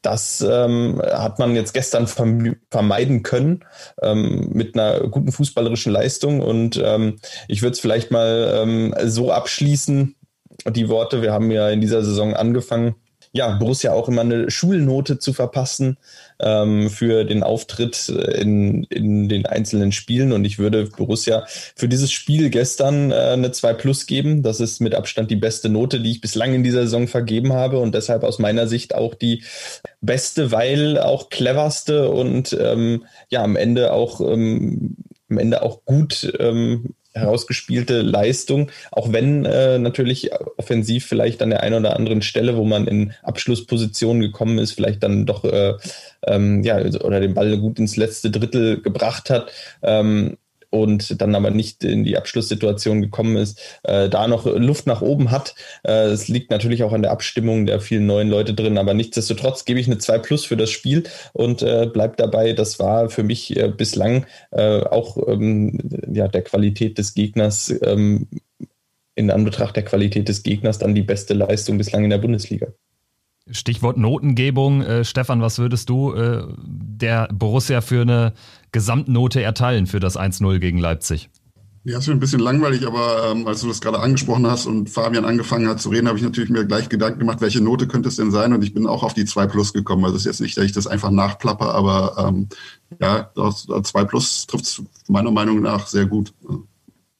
das ähm, hat man jetzt gestern vermeiden können ähm, mit einer guten fußballerischen Leistung. Und ähm, ich würde es vielleicht mal ähm, so abschließen, die Worte, wir haben ja in dieser Saison angefangen, ja, Borussia auch immer eine Schulnote zu verpassen ähm, für den Auftritt in, in den einzelnen Spielen. Und ich würde Borussia für dieses Spiel gestern äh, eine 2 Plus geben. Das ist mit Abstand die beste Note, die ich bislang in dieser Saison vergeben habe und deshalb aus meiner Sicht auch die beste, weil auch cleverste und ähm, ja am Ende auch ähm, am Ende auch gut ähm, herausgespielte Leistung, auch wenn äh, natürlich offensiv vielleicht an der einen oder anderen Stelle, wo man in Abschlusspositionen gekommen ist, vielleicht dann doch äh, ähm, ja oder den Ball gut ins letzte Drittel gebracht hat. Ähm, und dann aber nicht in die Abschlusssituation gekommen ist, äh, da noch Luft nach oben hat. Äh, es liegt natürlich auch an der Abstimmung der vielen neuen Leute drin, aber nichtsdestotrotz gebe ich eine 2 Plus für das Spiel und äh, bleib dabei, das war für mich äh, bislang äh, auch ähm, ja, der Qualität des Gegners ähm, in Anbetracht der Qualität des Gegners dann die beste Leistung bislang in der Bundesliga. Stichwort Notengebung. Äh, Stefan, was würdest du äh, der Borussia für eine Gesamtnote erteilen für das 1-0 gegen Leipzig? Ja, ist schon ein bisschen langweilig, aber ähm, als du das gerade angesprochen hast und Fabian angefangen hat zu reden, habe ich natürlich mir gleich Gedanken gemacht, welche Note könnte es denn sein? Und ich bin auch auf die 2 Plus gekommen. Also es ist jetzt nicht, dass ich das einfach nachplappe, aber ähm, ja, 2 Plus trifft es meiner Meinung nach sehr gut.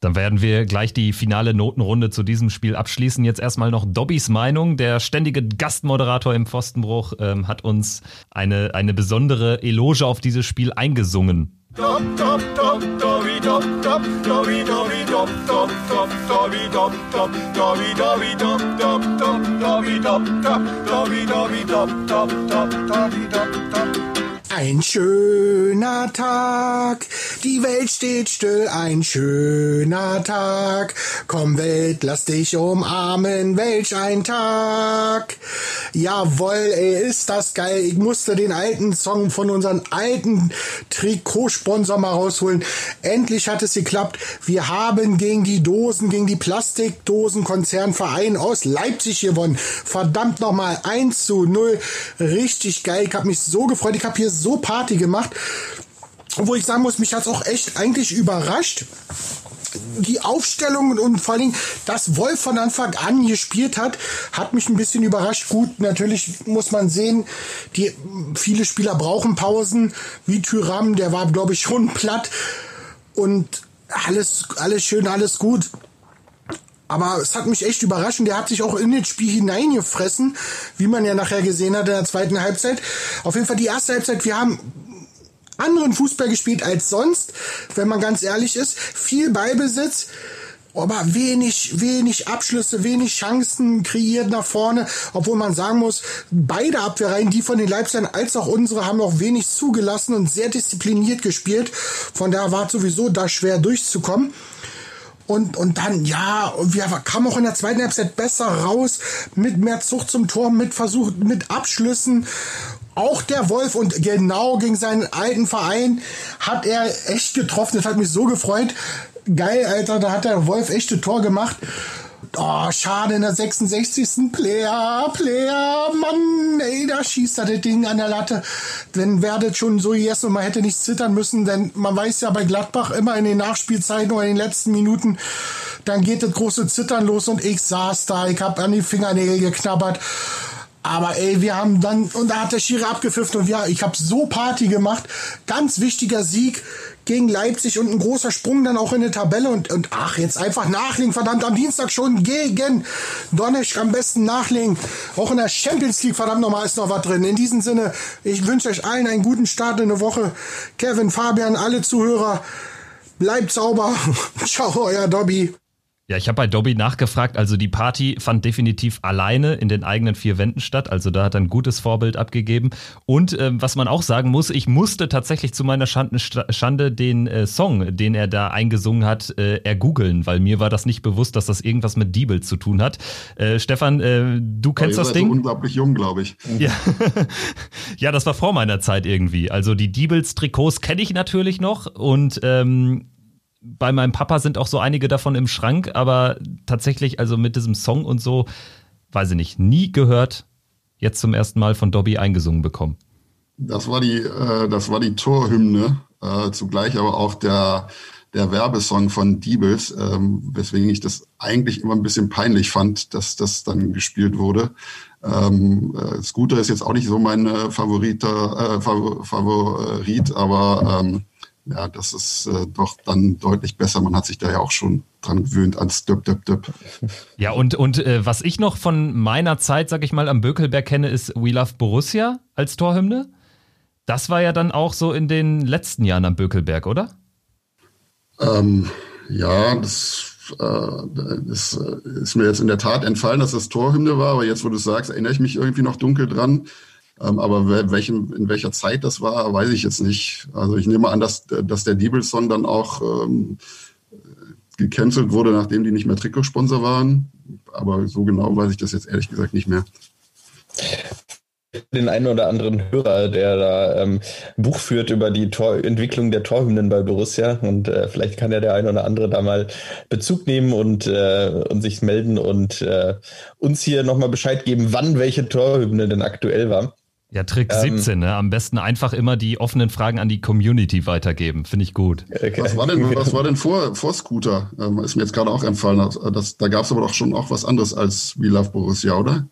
Dann werden wir gleich die finale Notenrunde zu diesem Spiel abschließen. Jetzt erstmal noch Dobbys Meinung. Der ständige Gastmoderator im Pfostenbruch ähm, hat uns eine, eine besondere Eloge auf dieses Spiel eingesungen. Ein schöner Tag, die Welt steht still, ein schöner Tag. Komm Welt, lass dich umarmen, welch ein Tag. Jawoll, ey, ist das geil. Ich musste den alten Song von unserem alten Trikotsponsor mal rausholen. Endlich hat es geklappt. Wir haben gegen die Dosen, gegen die Plastikdosenkonzernverein aus Leipzig gewonnen. Verdammt nochmal, 1 zu 0. Richtig geil. Ich habe mich so gefreut. Ich habe hier so Party gemacht. Wo ich sagen muss, mich hat's auch echt eigentlich überrascht die Aufstellung und vor allem, dass Wolf von Anfang an gespielt hat, hat mich ein bisschen überrascht. Gut, natürlich muss man sehen, die viele Spieler brauchen Pausen, wie Tyram, der war, glaube ich, schon platt und alles, alles schön, alles gut. Aber es hat mich echt überrascht und der hat sich auch in das Spiel hineingefressen, wie man ja nachher gesehen hat in der zweiten Halbzeit. Auf jeden Fall die erste Halbzeit, wir haben anderen Fußball gespielt als sonst, wenn man ganz ehrlich ist. Viel Ballbesitz, aber wenig, wenig Abschlüsse, wenig Chancen kreiert nach vorne, obwohl man sagen muss, beide Abwehrreihen, die von den Leipzigern als auch unsere, haben auch wenig zugelassen und sehr diszipliniert gespielt. Von daher war sowieso da schwer durchzukommen. Und, und dann, ja, wir kamen auch in der zweiten Halbzeit besser raus, mit mehr Zucht zum Tor, mit Versuch, mit Abschlüssen. Auch der Wolf und genau gegen seinen alten Verein hat er echt getroffen. Das hat mich so gefreut. Geil, Alter, da hat der Wolf echte Tor gemacht. Oh, schade, in der 66. Player, Player, Mann, ey, da schießt er das Ding an der Latte. Wenn werdet schon so jetzt und man hätte nicht zittern müssen, denn man weiß ja bei Gladbach immer in den Nachspielzeiten oder in den letzten Minuten, dann geht das große Zittern los und ich saß da, ich hab an die Fingernägel geknabbert. Aber ey, wir haben dann, und da hat der Schiri abgepfiffen und ja, ich habe so Party gemacht. Ganz wichtiger Sieg gegen Leipzig und ein großer Sprung dann auch in der Tabelle und, und ach, jetzt einfach nachlegen, verdammt, am Dienstag schon gegen Donetsk am besten nachlegen. Auch in der Champions League, verdammt nochmal, ist noch was drin. In diesem Sinne, ich wünsche euch allen einen guten Start in der Woche. Kevin, Fabian, alle Zuhörer, bleibt sauber. Ciao, euer Dobby. Ja, ich habe bei Dobby nachgefragt. Also die Party fand definitiv alleine in den eigenen vier Wänden statt. Also da hat er ein gutes Vorbild abgegeben. Und ähm, was man auch sagen muss, ich musste tatsächlich zu meiner Schande, Schande den äh, Song, den er da eingesungen hat, äh, ergoogeln, weil mir war das nicht bewusst, dass das irgendwas mit Diebel zu tun hat. Äh, Stefan, äh, du kennst das Ding? So unglaublich jung, glaube ich. Ja. ja, das war vor meiner Zeit irgendwie. Also die Diebels-Trikots kenne ich natürlich noch und ähm, bei meinem Papa sind auch so einige davon im Schrank, aber tatsächlich, also mit diesem Song und so, weiß ich nicht, nie gehört, jetzt zum ersten Mal von Dobby eingesungen bekommen. Das war die, äh, das war die Torhymne, äh, zugleich aber auch der, der Werbesong von Diebels, ähm, weswegen ich das eigentlich immer ein bisschen peinlich fand, dass das dann gespielt wurde. Ähm, äh, Scooter ist jetzt auch nicht so mein äh, Favoriter, äh, Favorit, aber ähm, ja, das ist äh, doch dann deutlich besser. Man hat sich da ja auch schon dran gewöhnt ans Döp, Döp, Döp. Ja, und, und äh, was ich noch von meiner Zeit, sag ich mal, am Bökelberg kenne, ist We Love Borussia als Torhymne. Das war ja dann auch so in den letzten Jahren am Bökelberg, oder? Ähm, ja, das, äh, das äh, ist mir jetzt in der Tat entfallen, dass das Torhymne war, aber jetzt, wo du sagst, erinnere ich mich irgendwie noch dunkel dran. Ähm, aber welchem, in welcher Zeit das war, weiß ich jetzt nicht. Also ich nehme an, dass, dass der Diebel-Song dann auch ähm, gecancelt wurde, nachdem die nicht mehr Trikotsponsor waren. Aber so genau weiß ich das jetzt ehrlich gesagt nicht mehr den einen oder anderen Hörer, der da ähm, Buch führt über die Tor Entwicklung der Torhymnen bei Borussia. Und äh, vielleicht kann ja der eine oder andere da mal Bezug nehmen und, äh, und sich melden und äh, uns hier nochmal Bescheid geben, wann welche Torhymne denn aktuell war. Ja, Trick ähm, 17, ne? Am besten einfach immer die offenen Fragen an die Community weitergeben. Finde ich gut. Okay. Was war denn, was war denn vor, vor Scooter? Ähm, ist mir jetzt gerade auch entfallen. Das, da gab es aber doch schon auch was anderes als We Love Borussia, oder?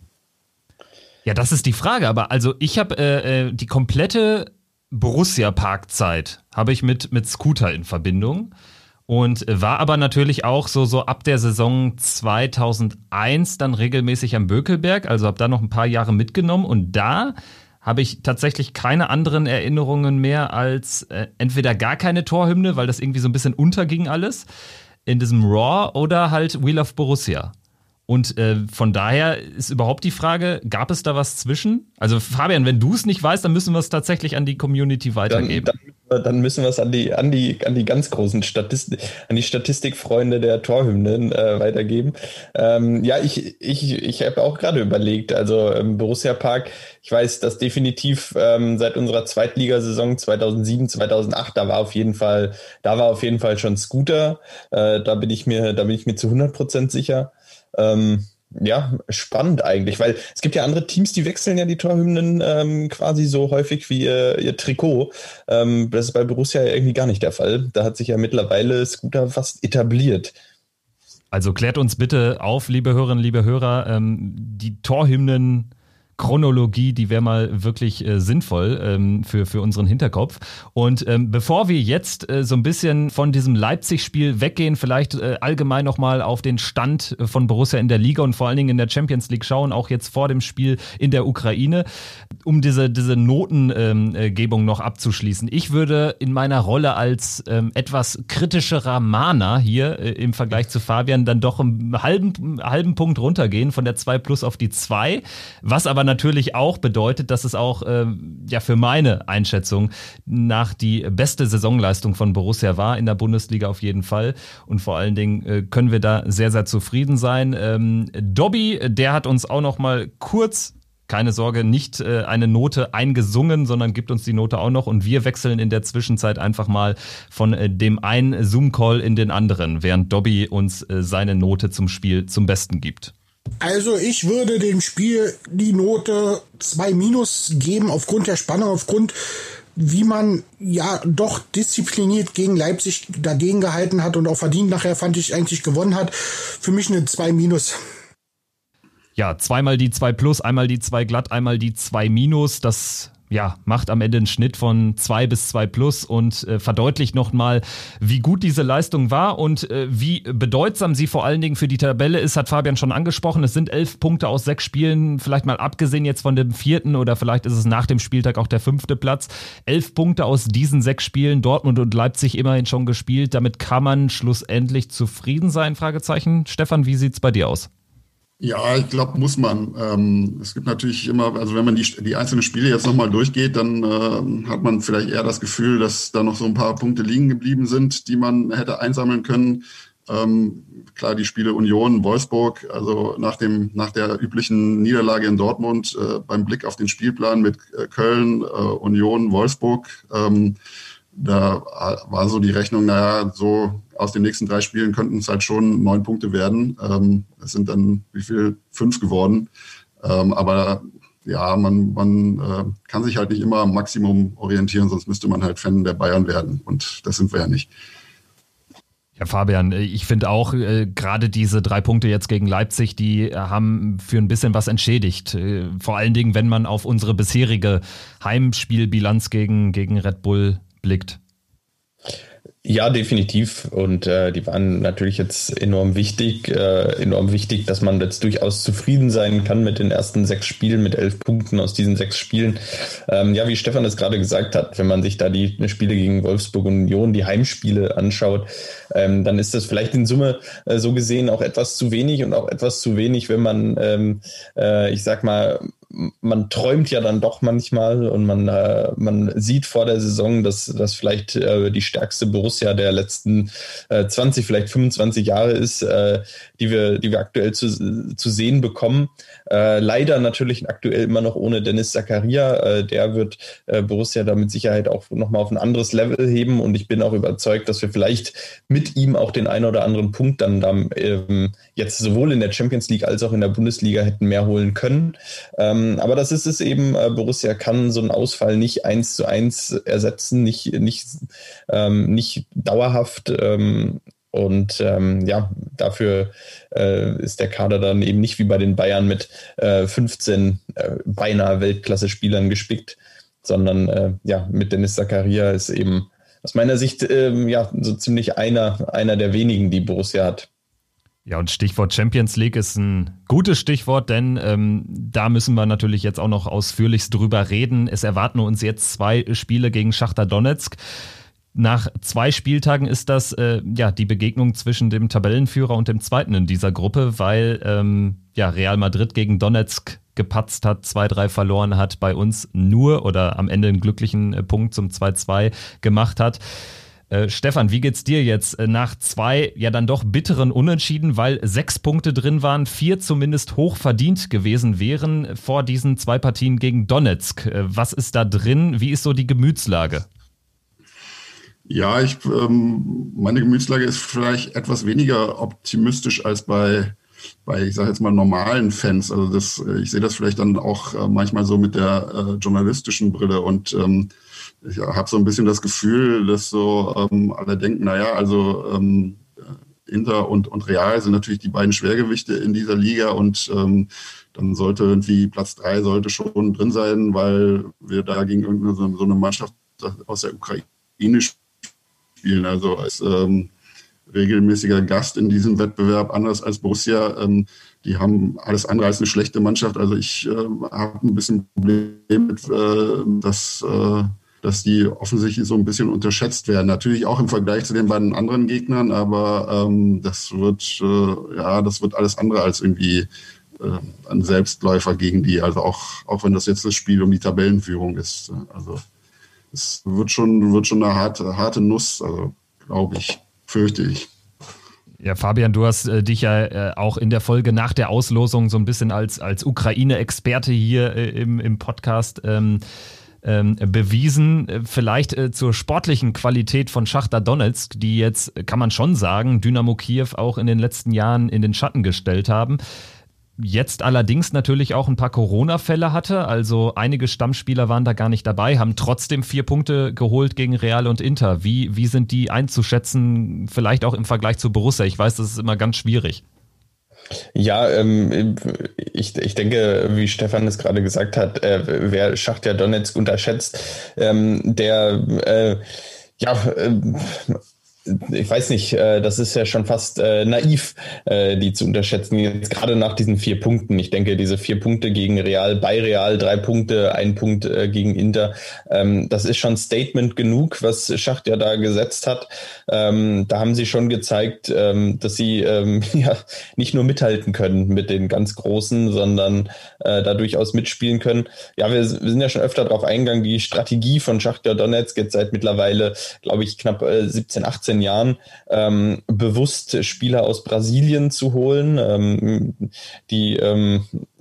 Ja, das ist die Frage. Aber also ich habe äh, äh, die komplette Borussia-Parkzeit habe ich mit, mit Scooter in Verbindung und war aber natürlich auch so, so ab der Saison 2001 dann regelmäßig am Bökelberg, also habe da noch ein paar Jahre mitgenommen und da habe ich tatsächlich keine anderen Erinnerungen mehr als äh, entweder gar keine Torhymne, weil das irgendwie so ein bisschen unterging alles in diesem Raw oder halt Wheel of Borussia. Und äh, von daher ist überhaupt die Frage, gab es da was zwischen? Also Fabian, wenn du es nicht weißt, dann müssen wir es tatsächlich an die Community weitergeben. Dann, dann, dann müssen wir es an die, an die, an die ganz großen Statistik, an die Statistikfreunde der Torhymnen äh, weitergeben. Ähm, ja, ich, ich, ich habe auch gerade überlegt, also im Borussia Park, ich weiß, dass definitiv ähm, seit unserer Zweitligasaison 2007, 2008, da war auf jeden Fall, da war auf jeden Fall schon Scooter. Äh, da bin ich mir, da bin ich mir zu 100 Prozent sicher. Ähm, ja, spannend eigentlich, weil es gibt ja andere Teams, die wechseln ja die Torhymnen ähm, quasi so häufig wie ihr, ihr Trikot. Ähm, das ist bei Borussia irgendwie gar nicht der Fall. Da hat sich ja mittlerweile Scooter fast etabliert. Also klärt uns bitte auf, liebe Hörerinnen, liebe Hörer, ähm, die Torhymnen Chronologie, die wäre mal wirklich äh, sinnvoll ähm, für, für unseren Hinterkopf. Und ähm, bevor wir jetzt äh, so ein bisschen von diesem Leipzig-Spiel weggehen, vielleicht äh, allgemein nochmal auf den Stand von Borussia in der Liga und vor allen Dingen in der Champions League schauen, auch jetzt vor dem Spiel in der Ukraine, um diese, diese Notengebung ähm, noch abzuschließen. Ich würde in meiner Rolle als ähm, etwas kritischerer Mahner hier äh, im Vergleich zu Fabian dann doch einen halben, halben Punkt runtergehen von der 2 plus auf die 2, was aber natürlich auch bedeutet, dass es auch äh, ja für meine Einschätzung nach die beste Saisonleistung von Borussia war in der Bundesliga auf jeden Fall. Und vor allen Dingen äh, können wir da sehr, sehr zufrieden sein. Ähm, Dobby, der hat uns auch noch mal kurz keine Sorge, nicht äh, eine Note eingesungen, sondern gibt uns die Note auch noch und wir wechseln in der Zwischenzeit einfach mal von äh, dem einen Zoom-Call in den anderen, während Dobby uns äh, seine Note zum Spiel zum Besten gibt. Also ich würde dem Spiel die Note 2 minus geben aufgrund der Spannung, aufgrund wie man ja doch diszipliniert gegen Leipzig dagegen gehalten hat und auch verdient nachher fand ich eigentlich gewonnen hat. Für mich eine 2 minus. Ja, zweimal die 2 plus, einmal die 2 glatt, einmal die 2 minus. Das ja, macht am Ende einen Schnitt von 2 bis 2 plus und äh, verdeutlicht nochmal, wie gut diese Leistung war und äh, wie bedeutsam sie vor allen Dingen für die Tabelle ist, hat Fabian schon angesprochen. Es sind elf Punkte aus sechs Spielen, vielleicht mal abgesehen jetzt von dem vierten oder vielleicht ist es nach dem Spieltag auch der fünfte Platz. Elf Punkte aus diesen sechs Spielen, Dortmund und Leipzig immerhin schon gespielt. Damit kann man schlussendlich zufrieden sein, Fragezeichen. Stefan, wie sieht's bei dir aus? Ja, ich glaube, muss man. Ähm, es gibt natürlich immer, also wenn man die, die einzelnen Spiele jetzt nochmal durchgeht, dann äh, hat man vielleicht eher das Gefühl, dass da noch so ein paar Punkte liegen geblieben sind, die man hätte einsammeln können. Ähm, klar, die Spiele Union, Wolfsburg, also nach dem, nach der üblichen Niederlage in Dortmund, äh, beim Blick auf den Spielplan mit äh, Köln, äh, Union, Wolfsburg, ähm, da war so die Rechnung, naja, so aus den nächsten drei Spielen könnten es halt schon neun Punkte werden. Ähm, es sind dann wie viel? Fünf geworden. Ähm, aber ja, man, man äh, kann sich halt nicht immer am Maximum orientieren, sonst müsste man halt Fan der Bayern werden. Und das sind wir ja nicht. Ja, Fabian, ich finde auch äh, gerade diese drei Punkte jetzt gegen Leipzig, die haben für ein bisschen was entschädigt. Äh, vor allen Dingen, wenn man auf unsere bisherige Heimspielbilanz gegen, gegen Red Bull blickt. Ja, definitiv. Und äh, die waren natürlich jetzt enorm wichtig. Äh, enorm wichtig, dass man jetzt durchaus zufrieden sein kann mit den ersten sechs Spielen, mit elf Punkten aus diesen sechs Spielen. Ähm, ja, wie Stefan es gerade gesagt hat, wenn man sich da die Spiele gegen Wolfsburg und Union, die Heimspiele anschaut, ähm, dann ist das vielleicht in Summe äh, so gesehen auch etwas zu wenig und auch etwas zu wenig, wenn man, ähm, äh, ich sag mal, man träumt ja dann doch manchmal und man, äh, man sieht vor der Saison, dass das vielleicht äh, die stärkste Borussia der letzten äh, 20, vielleicht 25 Jahre ist, äh, die, wir, die wir aktuell zu, zu sehen bekommen. Äh, leider natürlich aktuell immer noch ohne Dennis Zakaria. Äh, der wird Borussia da mit Sicherheit auch nochmal auf ein anderes Level heben und ich bin auch überzeugt, dass wir vielleicht mit ihm auch den einen oder anderen Punkt dann, dann ähm, jetzt sowohl in der Champions League als auch in der Bundesliga hätten mehr holen können. Ähm, aber das ist es eben, äh, Borussia kann so einen Ausfall nicht eins zu eins ersetzen, nicht, nicht, ähm, nicht dauerhaft. Ähm, und ähm, ja, dafür äh, ist der Kader dann eben nicht wie bei den Bayern mit äh, 15 äh, beinahe Weltklasse-Spielern gespickt, sondern äh, ja, mit Dennis Zakaria ist eben aus meiner Sicht ähm, ja so ziemlich einer, einer der wenigen, die Borussia hat. Ja, und Stichwort Champions League ist ein gutes Stichwort, denn ähm, da müssen wir natürlich jetzt auch noch ausführlichst drüber reden. Es erwarten uns jetzt zwei Spiele gegen Schachter Donetsk. Nach zwei Spieltagen ist das äh, ja die Begegnung zwischen dem Tabellenführer und dem Zweiten in dieser Gruppe, weil ähm, ja Real Madrid gegen Donetsk gepatzt hat, 2-3 verloren hat, bei uns nur oder am Ende einen glücklichen äh, Punkt zum 2-2 gemacht hat. Äh, Stefan, wie geht's dir jetzt äh, nach zwei ja dann doch bitteren Unentschieden, weil sechs Punkte drin waren, vier zumindest hoch verdient gewesen wären vor diesen zwei Partien gegen Donetsk. Äh, was ist da drin? Wie ist so die Gemütslage? Ja, ich, ähm, meine Gemütslage ist vielleicht etwas weniger optimistisch als bei, bei ich sage jetzt mal, normalen Fans. Also das, ich sehe das vielleicht dann auch manchmal so mit der äh, journalistischen Brille und ähm, ich habe so ein bisschen das Gefühl, dass so ähm, alle denken, naja, also ähm, Inter und, und Real sind natürlich die beiden Schwergewichte in dieser Liga und ähm, dann sollte irgendwie Platz drei sollte schon drin sein, weil wir da gegen irgendeine so eine Mannschaft aus der Ukraine spielen. Also als ähm, regelmäßiger Gast in diesem Wettbewerb, anders als Borussia. Ähm, die haben alles andere als eine schlechte Mannschaft. Also ich äh, habe ein bisschen Problem mit, äh, dass äh, dass die offensichtlich so ein bisschen unterschätzt werden. Natürlich auch im Vergleich zu den beiden anderen Gegnern, aber ähm, das wird äh, ja, das wird alles andere als irgendwie äh, ein Selbstläufer gegen die. Also auch auch wenn das jetzt das Spiel um die Tabellenführung ist. Also es wird schon wird schon eine harte harte Nuss. Also glaube ich, fürchte ich. Ja, Fabian, du hast äh, dich ja äh, auch in der Folge nach der Auslosung so ein bisschen als, als Ukraine-Experte hier äh, im, im Podcast ähm, ähm, bewiesen. Vielleicht äh, zur sportlichen Qualität von Schachter Donetsk, die jetzt, kann man schon sagen, Dynamo Kiew auch in den letzten Jahren in den Schatten gestellt haben. Jetzt allerdings natürlich auch ein paar Corona-Fälle hatte. Also einige Stammspieler waren da gar nicht dabei, haben trotzdem vier Punkte geholt gegen Real und Inter. Wie, wie sind die einzuschätzen, vielleicht auch im Vergleich zu Borussia? Ich weiß, das ist immer ganz schwierig. Ja, ähm, ich, ich denke, wie Stefan es gerade gesagt hat, äh, wer Schachtja Donetsk unterschätzt, ähm, der äh, ja, äh, ich weiß nicht, äh, das ist ja schon fast äh, naiv, äh, die zu unterschätzen, jetzt gerade nach diesen vier Punkten. Ich denke, diese vier Punkte gegen Real, bei Real, drei Punkte, ein Punkt gegen Inter, ähm, das ist schon Statement genug, was Schacht ja da gesetzt hat. Ähm, da haben sie schon gezeigt, ähm, dass sie ja nicht nur mithalten können mit den ganz Großen, sondern da durchaus mitspielen können. Ja, wir, sind ja schon öfter darauf eingegangen, die Strategie von Schachtja Donetsk jetzt seit mittlerweile, glaube ich, knapp äh, 17, 18 15 Jahren ähm, bewusst Spieler aus Brasilien zu holen, ähm, die ähm, äh,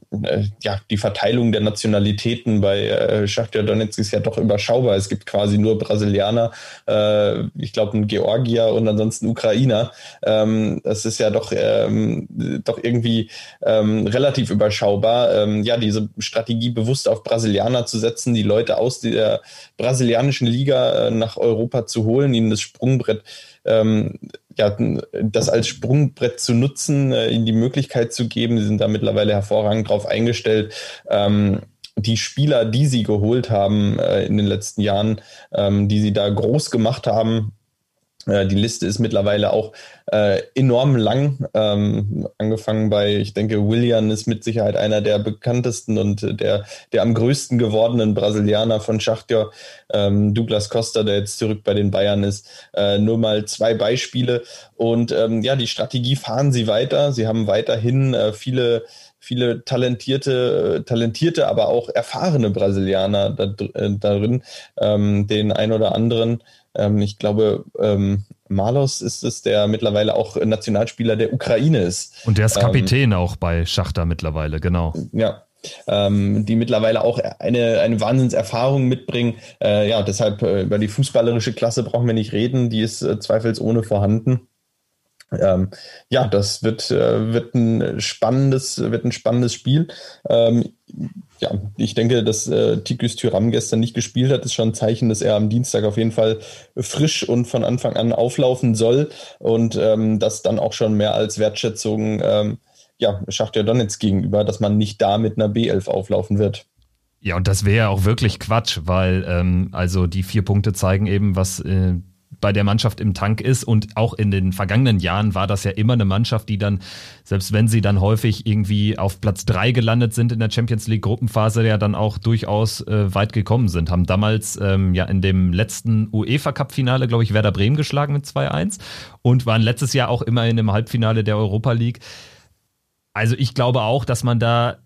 ja, die Verteilung der Nationalitäten bei äh, Schachtja Donetsk ist ja doch überschaubar. Es gibt quasi nur Brasilianer, äh, ich glaube ein Georgier und ansonsten Ukrainer. Ähm, das ist ja doch, ähm, doch irgendwie ähm, relativ überschaubar. Ähm, ja, diese Strategie bewusst auf Brasilianer zu setzen, die Leute aus der brasilianischen Liga äh, nach Europa zu holen, ihnen das Sprungbrett ähm, ja, das als Sprungbrett zu nutzen, äh, ihnen die Möglichkeit zu geben. Sie sind da mittlerweile hervorragend drauf eingestellt. Ähm, die Spieler, die sie geholt haben äh, in den letzten Jahren, ähm, die sie da groß gemacht haben, die Liste ist mittlerweile auch äh, enorm lang. Ähm, angefangen bei, ich denke, William ist mit Sicherheit einer der bekanntesten und der, der am größten gewordenen Brasilianer von Schachtja. Ähm, Douglas Costa, der jetzt zurück bei den Bayern ist. Äh, nur mal zwei Beispiele. Und ähm, ja, die Strategie fahren sie weiter. Sie haben weiterhin äh, viele viele talentierte, talentierte, aber auch erfahrene Brasilianer da, äh, darin, ähm, den ein oder anderen ähm, ich glaube, ähm, Malos ist es, der mittlerweile auch Nationalspieler der Ukraine ist. Und der ist Kapitän ähm, auch bei Schachter mittlerweile, genau. Ja, ähm, die mittlerweile auch eine, eine Wahnsinnserfahrung mitbringen. Äh, ja, deshalb äh, über die fußballerische Klasse brauchen wir nicht reden, die ist äh, zweifelsohne vorhanden. Ähm, ja, das wird, äh, wird ein spannendes, wird ein spannendes Spiel. Ähm, ja, ich denke, dass äh, Tikus Tyram gestern nicht gespielt hat, ist schon ein Zeichen, dass er am Dienstag auf jeden Fall frisch und von Anfang an auflaufen soll und ähm, das dann auch schon mehr als Wertschätzung ähm, ja, Schachtja Donetsk gegenüber, dass man nicht da mit einer B11 auflaufen wird. Ja, und das wäre ja auch wirklich Quatsch, weil ähm, also die vier Punkte zeigen eben, was äh, bei der Mannschaft im Tank ist. Und auch in den vergangenen Jahren war das ja immer eine Mannschaft, die dann, selbst wenn sie dann häufig irgendwie auf Platz drei gelandet sind in der Champions League Gruppenphase, ja dann auch durchaus äh, weit gekommen sind. Haben damals ähm, ja in dem letzten UEFA Cup Finale, glaube ich, Werder Bremen geschlagen mit 2-1 und waren letztes Jahr auch immerhin im Halbfinale der Europa League. Also ich glaube auch, dass man da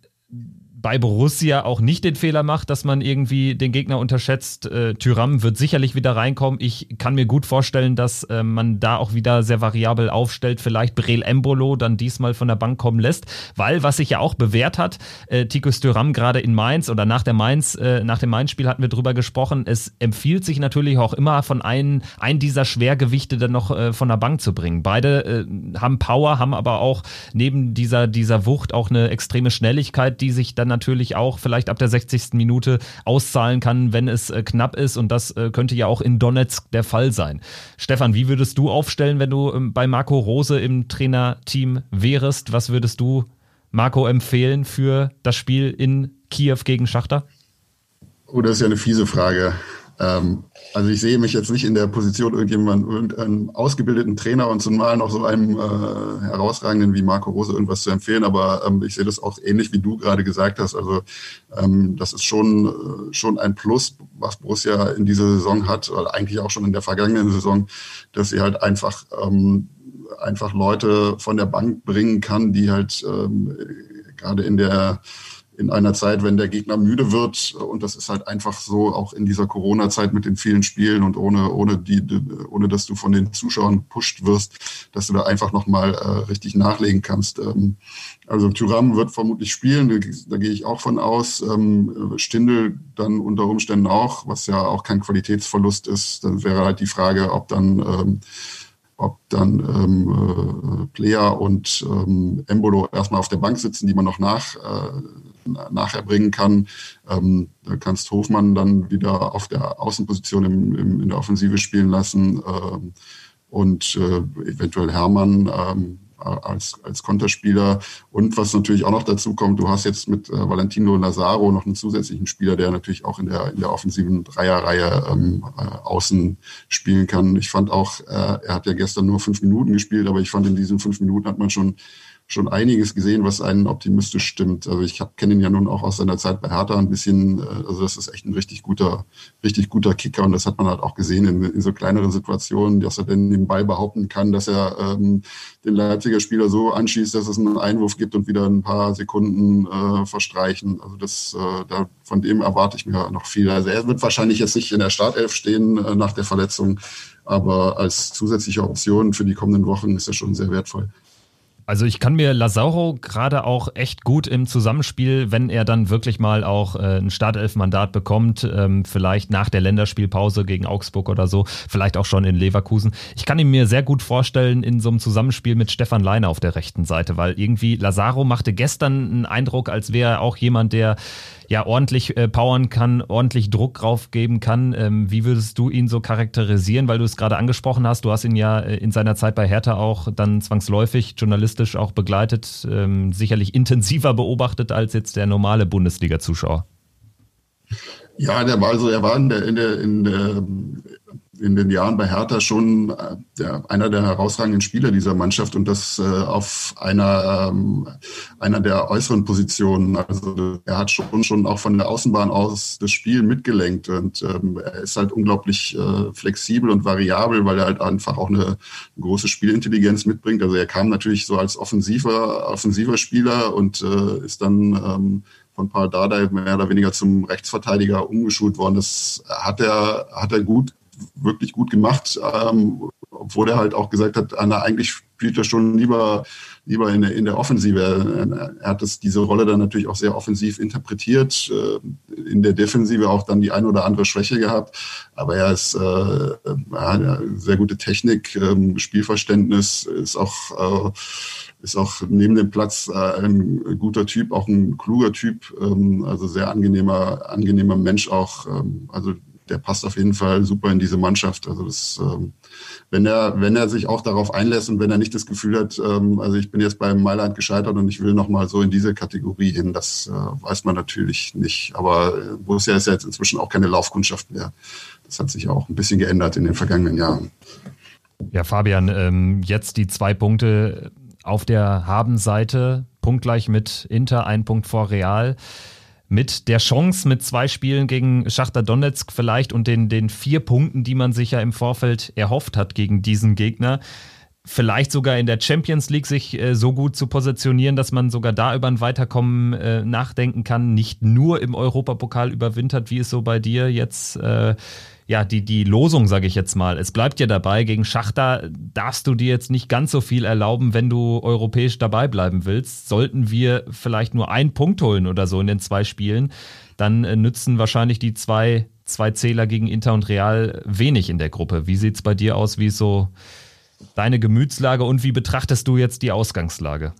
bei Borussia auch nicht den Fehler macht, dass man irgendwie den Gegner unterschätzt. Äh, Tyram wird sicherlich wieder reinkommen. Ich kann mir gut vorstellen, dass äh, man da auch wieder sehr variabel aufstellt. Vielleicht Brel Embolo dann diesmal von der Bank kommen lässt, weil was sich ja auch bewährt hat, äh, Tikus Tyram gerade in Mainz oder nach der Mainz, äh, nach dem Mainz-Spiel hatten wir drüber gesprochen. Es empfiehlt sich natürlich auch immer von einem, einen dieser Schwergewichte dann noch äh, von der Bank zu bringen. Beide äh, haben Power, haben aber auch neben dieser, dieser Wucht auch eine extreme Schnelligkeit, die sich dann natürlich auch vielleicht ab der 60. Minute auszahlen kann, wenn es äh, knapp ist. Und das äh, könnte ja auch in Donetsk der Fall sein. Stefan, wie würdest du aufstellen, wenn du ähm, bei Marco Rose im Trainerteam wärst? Was würdest du Marco empfehlen für das Spiel in Kiew gegen Schachter? Oh, das ist ja eine fiese Frage. Ähm, also ich sehe mich jetzt nicht in der Position, irgendjemand, irgendeinem ausgebildeten Trainer und zumal noch so einem äh, herausragenden wie Marco Rose irgendwas zu empfehlen, aber ähm, ich sehe das auch ähnlich, wie du gerade gesagt hast. Also ähm, das ist schon, äh, schon ein Plus, was Borussia in dieser Saison hat, oder eigentlich auch schon in der vergangenen Saison, dass sie halt einfach, ähm, einfach Leute von der Bank bringen kann, die halt ähm, gerade in der in einer Zeit, wenn der Gegner müde wird. Und das ist halt einfach so, auch in dieser Corona-Zeit mit den vielen Spielen und ohne, ohne, die, ohne dass du von den Zuschauern pusht wirst, dass du da einfach nochmal äh, richtig nachlegen kannst. Ähm, also Tyram wird vermutlich spielen, da, gehe ich auch von aus. Ähm, Stindel dann unter Umständen auch, was ja auch kein Qualitätsverlust ist. Dann wäre halt die Frage, ob dann ähm, ob dann ähm, äh, Player und ähm, Embolo erstmal auf der Bank sitzen, die man noch nach, äh, nachher bringen kann. Ähm, kannst Hofmann dann wieder auf der Außenposition im, im, in der Offensive spielen lassen ähm, und äh, eventuell Hermann ähm, als, als Konterspieler. Und was natürlich auch noch dazu kommt, du hast jetzt mit äh, Valentino Lazaro noch einen zusätzlichen Spieler, der natürlich auch in der, in der offensiven Dreierreihe ähm, äh, außen spielen kann. Ich fand auch, äh, er hat ja gestern nur fünf Minuten gespielt, aber ich fand in diesen fünf Minuten hat man schon schon einiges gesehen, was einen optimistisch stimmt. Also ich kenne ihn ja nun auch aus seiner Zeit bei Hertha ein bisschen, äh, also das ist echt ein richtig guter, richtig guter Kicker und das hat man halt auch gesehen in, in so kleineren Situationen, dass er dann Ball behaupten kann, dass er ähm, den Leipziger Spieler so anschießt, dass es einen Einwurf gibt und wieder ein paar Sekunden äh, verstreichen. Also das, äh, da, von dem erwarte ich mir noch viel. Also er wird wahrscheinlich jetzt nicht in der Startelf stehen äh, nach der Verletzung, aber als zusätzliche Option für die kommenden Wochen ist er schon sehr wertvoll. Also ich kann mir Lazaro gerade auch echt gut im Zusammenspiel, wenn er dann wirklich mal auch äh, ein Startelf-Mandat bekommt, ähm, vielleicht nach der Länderspielpause gegen Augsburg oder so, vielleicht auch schon in Leverkusen. Ich kann ihn mir sehr gut vorstellen in so einem Zusammenspiel mit Stefan Leiner auf der rechten Seite, weil irgendwie Lazaro machte gestern einen Eindruck, als wäre er auch jemand, der ja ordentlich äh, powern kann, ordentlich Druck drauf geben kann. Ähm, wie würdest du ihn so charakterisieren, weil du es gerade angesprochen hast? Du hast ihn ja äh, in seiner Zeit bei Hertha auch dann zwangsläufig journalistisch auch begleitet, ähm, sicherlich intensiver beobachtet als jetzt der normale Bundesliga-Zuschauer. Ja, der war also, er war in der, in der, in der in den Jahren bei Hertha schon äh, der, einer der herausragenden Spieler dieser Mannschaft und das äh, auf einer, ähm, einer der äußeren Positionen. Also er hat schon, schon auch von der Außenbahn aus das Spiel mitgelenkt und ähm, er ist halt unglaublich äh, flexibel und variabel, weil er halt einfach auch eine große Spielintelligenz mitbringt. Also er kam natürlich so als offensiver, offensiver Spieler und äh, ist dann ähm, von Paul Dardai mehr oder weniger zum Rechtsverteidiger umgeschult worden. Das hat er, hat er gut wirklich gut gemacht, ähm, obwohl er halt auch gesagt hat, Anna, eigentlich spielt er schon lieber, lieber in der, in der Offensive. Er hat das, diese Rolle dann natürlich auch sehr offensiv interpretiert, äh, in der Defensive auch dann die eine oder andere Schwäche gehabt, aber er ist äh, hat sehr gute Technik, äh, Spielverständnis, ist auch äh, ist auch neben dem Platz äh, ein guter Typ, auch ein kluger Typ, ähm, also sehr angenehmer, angenehmer Mensch auch. Ähm, also der passt auf jeden Fall super in diese Mannschaft. Also das, ähm, wenn er, wenn er sich auch darauf einlässt und wenn er nicht das Gefühl hat, ähm, also ich bin jetzt beim Mailand gescheitert und ich will nochmal so in diese Kategorie hin, das äh, weiß man natürlich nicht. Aber äh, Borussia ist ja jetzt inzwischen auch keine Laufkundschaft mehr. Das hat sich auch ein bisschen geändert in den vergangenen Jahren. Ja, Fabian, ähm, jetzt die zwei Punkte auf der Habenseite, punktgleich mit Inter, ein Punkt vor Real mit der Chance mit zwei Spielen gegen Schachter Donetsk vielleicht und den, den vier Punkten, die man sich ja im Vorfeld erhofft hat gegen diesen Gegner, vielleicht sogar in der Champions League sich äh, so gut zu positionieren, dass man sogar da über ein Weiterkommen äh, nachdenken kann, nicht nur im Europapokal überwintert, wie es so bei dir jetzt äh, ja, die, die Losung, sage ich jetzt mal. Es bleibt ja dabei, gegen Schachter darfst du dir jetzt nicht ganz so viel erlauben, wenn du europäisch dabei bleiben willst. Sollten wir vielleicht nur einen Punkt holen oder so in den zwei Spielen, dann äh, nützen wahrscheinlich die zwei, zwei Zähler gegen Inter und Real wenig in der Gruppe. Wie sieht es bei dir aus? Wie ist so deine Gemütslage und wie betrachtest du jetzt die Ausgangslage?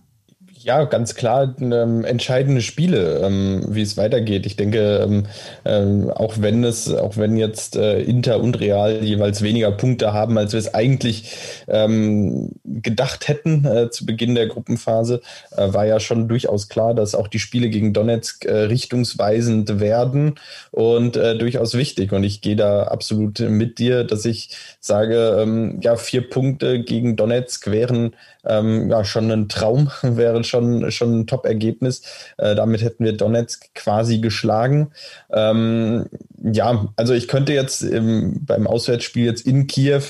Ja, ganz klar ähm, entscheidende Spiele, ähm, wie es weitergeht. Ich denke, ähm, ähm, auch wenn es, auch wenn jetzt äh, Inter und Real jeweils weniger Punkte haben, als wir es eigentlich ähm, gedacht hätten äh, zu Beginn der Gruppenphase, äh, war ja schon durchaus klar, dass auch die Spiele gegen Donetsk äh, richtungsweisend werden und äh, durchaus wichtig. Und ich gehe da absolut mit dir, dass ich sage, ähm, ja, vier Punkte gegen Donetsk wären ähm, ja schon ein Traum, wäre schon, schon ein Top-Ergebnis. Äh, damit hätten wir Donetsk quasi geschlagen. Ähm, ja, also ich könnte jetzt im, beim Auswärtsspiel jetzt in Kiew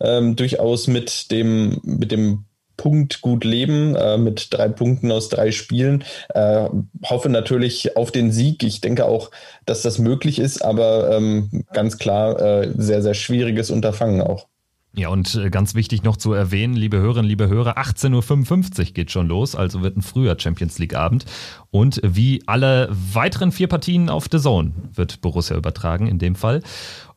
ähm, durchaus mit dem, mit dem Punkt gut leben, äh, mit drei Punkten aus drei Spielen. Äh, hoffe natürlich auf den Sieg. Ich denke auch, dass das möglich ist, aber ähm, ganz klar äh, sehr, sehr schwieriges Unterfangen auch. Ja, und äh, ganz wichtig noch zu erwähnen, liebe Hörerinnen, liebe Hörer, 18.55 Uhr geht schon los, also wird ein früher Champions League Abend. Und wie alle weiteren vier Partien auf The Zone wird Borussia übertragen in dem Fall.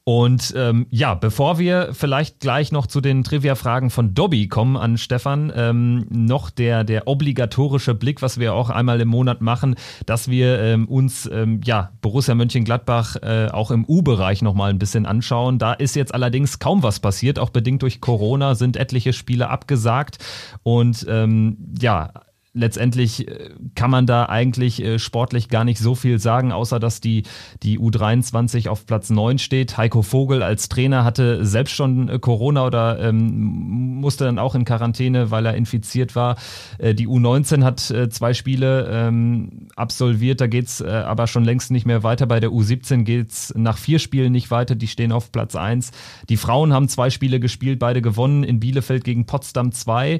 Und ähm, ja, bevor wir vielleicht gleich noch zu den Trivia-Fragen von Dobby kommen an Stefan, ähm, noch der, der obligatorische Blick, was wir auch einmal im Monat machen, dass wir ähm, uns ähm, ja Borussia Mönchengladbach äh, auch im U-Bereich nochmal ein bisschen anschauen. Da ist jetzt allerdings kaum was passiert, auch bedingt durch Corona sind etliche Spiele abgesagt. Und ähm, ja, letztendlich äh, kann man da eigentlich äh, sportlich gar nicht so viel sagen, außer dass die, die U23 auf Platz 9 steht. Heiko Vogel als Trainer hatte selbst schon äh, Corona oder ähm, musste dann auch in Quarantäne, weil er infiziert war. Die U19 hat zwei Spiele ähm, absolviert, da geht's äh, aber schon längst nicht mehr weiter. Bei der U17 geht's nach vier Spielen nicht weiter, die stehen auf Platz 1. Die Frauen haben zwei Spiele gespielt, beide gewonnen, in Bielefeld gegen Potsdam 2.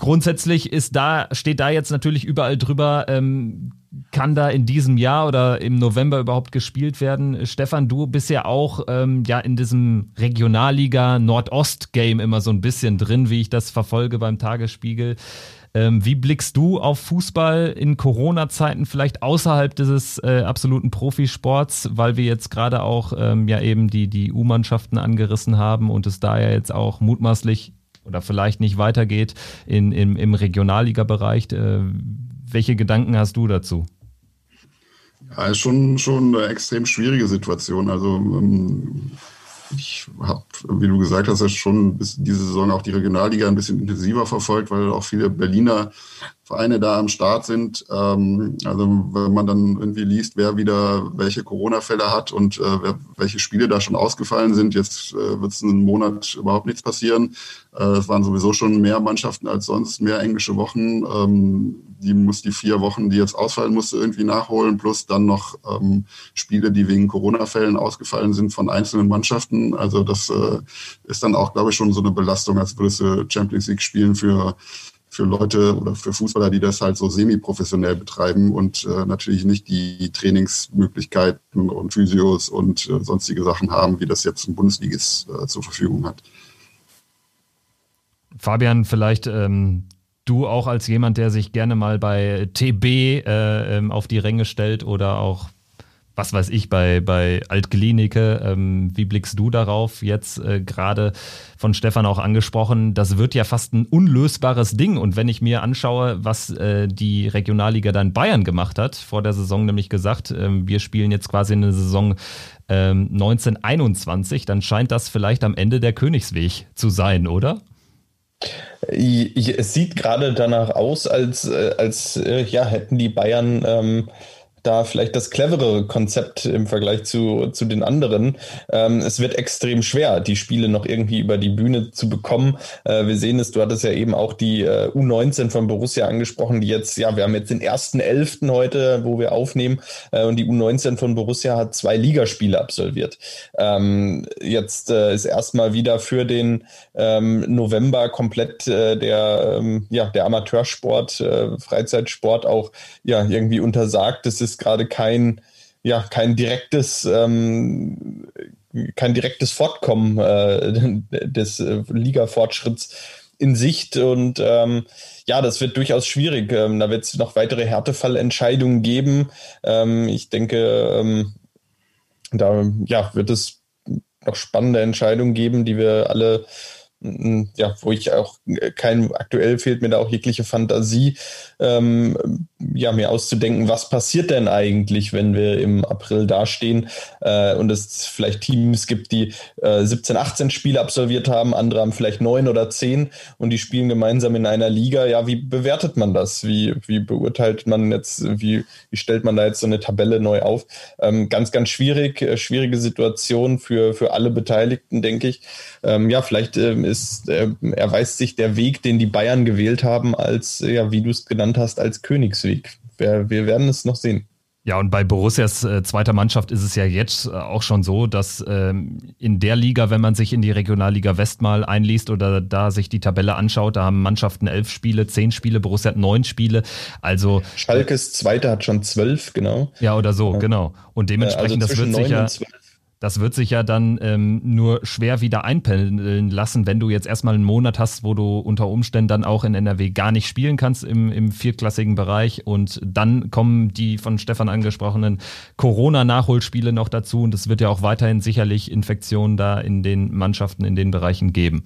Grundsätzlich ist da, steht da jetzt natürlich überall drüber, ähm, kann da in diesem Jahr oder im November überhaupt gespielt werden? Stefan, du bist ja auch ähm, ja in diesem Regionalliga Nordost-Game immer so ein bisschen drin, wie ich das verfolge beim Tagesspiegel. Ähm, wie blickst du auf Fußball in Corona-Zeiten vielleicht außerhalb dieses äh, absoluten Profisports, weil wir jetzt gerade auch ähm, ja eben die, die U-Mannschaften angerissen haben und es da ja jetzt auch mutmaßlich oder vielleicht nicht weitergeht in, in, im Regionalliga-Bereich. Äh, welche Gedanken hast du dazu? Ja, ist schon, schon eine extrem schwierige Situation. Also ähm, ich habe, wie du gesagt hast, schon diese Saison auch die Regionalliga ein bisschen intensiver verfolgt, weil auch viele Berliner Vereine da am Start sind. Ähm, also wenn man dann irgendwie liest, wer wieder welche Corona-Fälle hat und äh, wer, welche Spiele da schon ausgefallen sind, jetzt äh, wird es einen Monat überhaupt nichts passieren. Äh, es waren sowieso schon mehr Mannschaften als sonst, mehr englische Wochen. Ähm, die muss die vier Wochen, die jetzt ausfallen musste, irgendwie nachholen, plus dann noch ähm, Spiele, die wegen Corona-Fällen ausgefallen sind von einzelnen Mannschaften. Also das äh, ist dann auch, glaube ich, schon so eine Belastung, als würdest du Champions League spielen für für Leute oder für Fußballer, die das halt so semi-professionell betreiben und äh, natürlich nicht die Trainingsmöglichkeiten und Physios und äh, sonstige Sachen haben, wie das jetzt ein Bundesligist äh, zur Verfügung hat. Fabian, vielleicht ähm, du auch als jemand, der sich gerne mal bei TB äh, ähm, auf die Ränge stellt oder auch was weiß ich, bei, bei Altgelinike. Ähm, wie blickst du darauf? Jetzt äh, gerade von Stefan auch angesprochen, das wird ja fast ein unlösbares Ding. Und wenn ich mir anschaue, was äh, die Regionalliga dann Bayern gemacht hat, vor der Saison nämlich gesagt, äh, wir spielen jetzt quasi eine Saison 1921, ähm, dann scheint das vielleicht am Ende der Königsweg zu sein, oder? Es sieht gerade danach aus, als, äh, als äh, ja, hätten die Bayern ähm, da vielleicht das cleverere Konzept im Vergleich zu, zu den anderen. Ähm, es wird extrem schwer, die Spiele noch irgendwie über die Bühne zu bekommen. Äh, wir sehen es, du hattest ja eben auch die äh, U19 von Borussia angesprochen, die jetzt, ja, wir haben jetzt den ersten Elften heute, wo wir aufnehmen, äh, und die U19 von Borussia hat zwei Ligaspiele absolviert. Ähm, jetzt äh, ist erstmal wieder für den ähm, November komplett äh, der, ähm, ja, der Amateursport, äh, Freizeitsport auch ja, irgendwie untersagt. Das ist ist gerade kein, ja, kein direktes, ähm, kein direktes Fortkommen äh, des äh, Liga-Fortschritts in Sicht und ähm, ja, das wird durchaus schwierig. Ähm, da wird es noch weitere Härtefallentscheidungen geben. Ähm, ich denke, ähm, da ja, wird es noch spannende Entscheidungen geben, die wir alle ja, wo ich auch äh, kein, aktuell fehlt mir da auch jegliche Fantasie, ähm, ja, mir auszudenken, was passiert denn eigentlich, wenn wir im April dastehen äh, und es vielleicht Teams gibt, die äh, 17, 18 Spiele absolviert haben, andere haben vielleicht neun oder zehn und die spielen gemeinsam in einer Liga. Ja, wie bewertet man das? Wie, wie beurteilt man jetzt, wie, wie stellt man da jetzt so eine Tabelle neu auf? Ähm, ganz, ganz schwierig, äh, schwierige Situation für, für alle Beteiligten, denke ich. Ähm, ja, vielleicht ähm, ist, äh, erweist sich der Weg, den die Bayern gewählt haben, als, ja, wie du es genannt hast, als Königsweg. Wir, wir werden es noch sehen. Ja, und bei Borussias äh, zweiter Mannschaft ist es ja jetzt äh, auch schon so, dass ähm, in der Liga, wenn man sich in die Regionalliga West mal einliest oder da sich die Tabelle anschaut, da haben Mannschaften elf Spiele, zehn Spiele, Borussia hat neun Spiele. Also Schalkes zweiter hat schon zwölf, genau. Ja, oder so, ja. genau. Und dementsprechend, also das wird sich ja. Das wird sich ja dann ähm, nur schwer wieder einpendeln lassen, wenn du jetzt erstmal einen Monat hast, wo du unter Umständen dann auch in NRW gar nicht spielen kannst im, im viertklassigen Bereich. Und dann kommen die von Stefan angesprochenen Corona-Nachholspiele noch dazu. Und es wird ja auch weiterhin sicherlich Infektionen da in den Mannschaften in den Bereichen geben.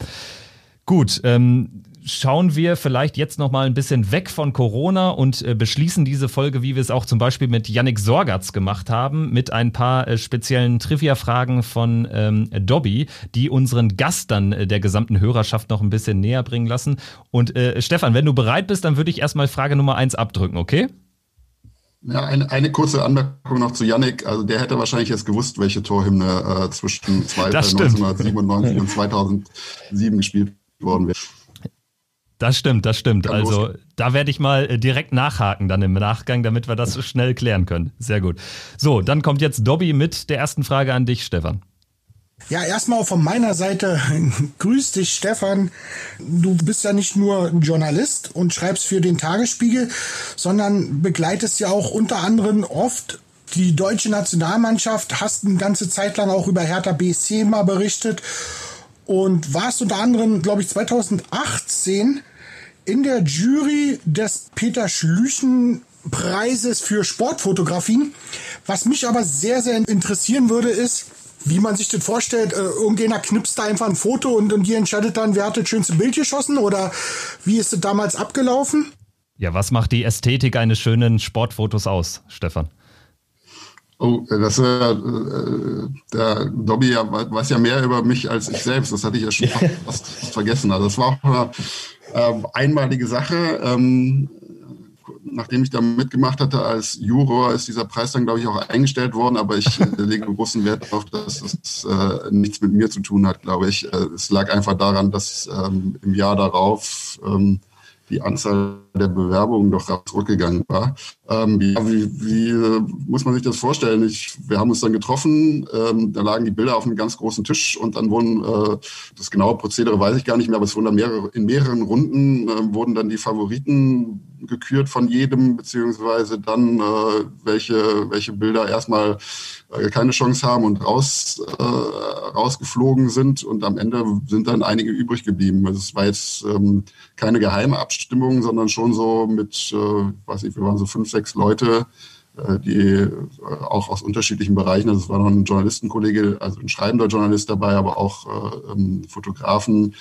Gut, ähm, schauen wir vielleicht jetzt noch mal ein bisschen weg von Corona und äh, beschließen diese Folge, wie wir es auch zum Beispiel mit Yannick Sorgatz gemacht haben, mit ein paar äh, speziellen Trivia-Fragen von ähm, Dobby, die unseren Gast dann äh, der gesamten Hörerschaft noch ein bisschen näher bringen lassen. Und äh, Stefan, wenn du bereit bist, dann würde ich erstmal Frage Nummer eins abdrücken, okay? Ja, eine, eine kurze Anmerkung noch zu Yannick. Also der hätte wahrscheinlich jetzt gewusst, welche Torhymne äh, zwischen zwei, 1997 und 2007 gespielt worden wäre. Das stimmt, das stimmt. Kann also losgehen. da werde ich mal äh, direkt nachhaken dann im Nachgang, damit wir das schnell klären können. Sehr gut. So, dann kommt jetzt Dobby mit der ersten Frage an dich, Stefan. Ja, erstmal von meiner Seite, grüß dich Stefan. Du bist ja nicht nur ein Journalist und schreibst für den Tagesspiegel, sondern begleitest ja auch unter anderem oft die deutsche Nationalmannschaft, hast eine ganze Zeit lang auch über Hertha BSC mal berichtet und warst unter anderem, glaube ich, 2018 in der Jury des Peter Schlüchen Preises für Sportfotografien. Was mich aber sehr, sehr interessieren würde, ist, wie man sich das vorstellt, äh, irgendjemand knipst da einfach ein Foto und, und ihr entscheidet dann, wer hat das schönste Bild geschossen oder wie ist es damals abgelaufen? Ja, was macht die Ästhetik eines schönen Sportfotos aus, Stefan? Oh, das äh, äh der Dobby ja, weiß ja mehr über mich als ich selbst. Das hatte ich ja schon fast vergessen. Also das war auch eine äh, einmalige Sache. Ähm, nachdem ich da mitgemacht hatte als Juror, ist dieser Preis dann, glaube ich, auch eingestellt worden. Aber ich äh, lege großen Wert darauf, dass es äh, nichts mit mir zu tun hat, glaube ich. Äh, es lag einfach daran, dass ähm, im Jahr darauf ähm, die Anzahl der Bewerbungen doch zurückgegangen war. Ähm, ja, wie, wie äh, muss man sich das vorstellen? Ich, wir haben uns dann getroffen, ähm, da lagen die Bilder auf einem ganz großen Tisch und dann wurden, äh, das genaue Prozedere weiß ich gar nicht mehr, aber es wurden dann mehrere, in mehreren Runden äh, wurden dann die Favoriten gekürt von jedem, beziehungsweise dann, äh, welche, welche Bilder erstmal äh, keine Chance haben und raus, äh, rausgeflogen sind und am Ende sind dann einige übrig geblieben. Also es war jetzt ähm, keine geheime Abstimmung, sondern schon so mit, äh, weiß ich, wir waren so fünf, sechs Leute, äh, die äh, auch aus unterschiedlichen Bereichen, also es war noch ein Journalistenkollege, also ein schreibender Journalist dabei, aber auch äh, ähm, Fotografen.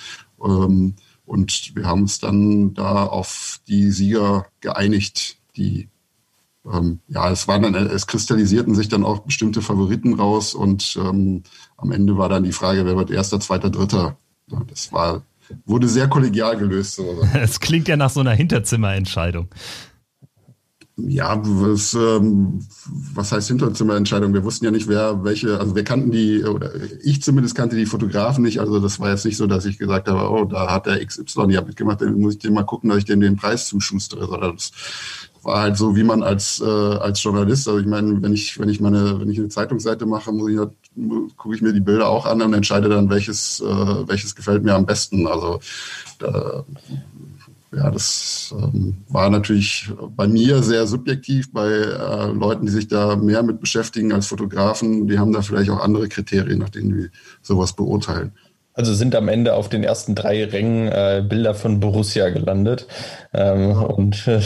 Ähm, und wir haben uns dann da auf die Sieger geeinigt, die ähm, ja, es waren dann, es kristallisierten sich dann auch bestimmte Favoriten raus und ähm, am Ende war dann die Frage, wer wird erster, zweiter, dritter. Das war, wurde sehr kollegial gelöst. Es klingt ja nach so einer Hinterzimmerentscheidung. Ja, was, ähm, was heißt Hinterzimmerentscheidung? Wir wussten ja nicht, wer welche, also wir kannten die, oder ich zumindest kannte die Fotografen nicht. Also das war jetzt nicht so, dass ich gesagt habe, oh, da hat der XY ja mitgemacht, dann muss ich dem mal gucken, dass ich dem den Preis zuschustere, sondern das war halt so, wie man als, äh, als Journalist, also ich meine, wenn ich, wenn ich meine, wenn ich eine Zeitungsseite mache, muss ich, gucke ich mir die Bilder auch an und entscheide dann, welches, äh, welches gefällt mir am besten. Also da, ja, das ähm, war natürlich bei mir sehr subjektiv, bei äh, Leuten, die sich da mehr mit beschäftigen als Fotografen, die haben da vielleicht auch andere Kriterien, nach denen die sowas beurteilen. Also sind am Ende auf den ersten drei Rängen äh, Bilder von Borussia gelandet. Ähm, und äh,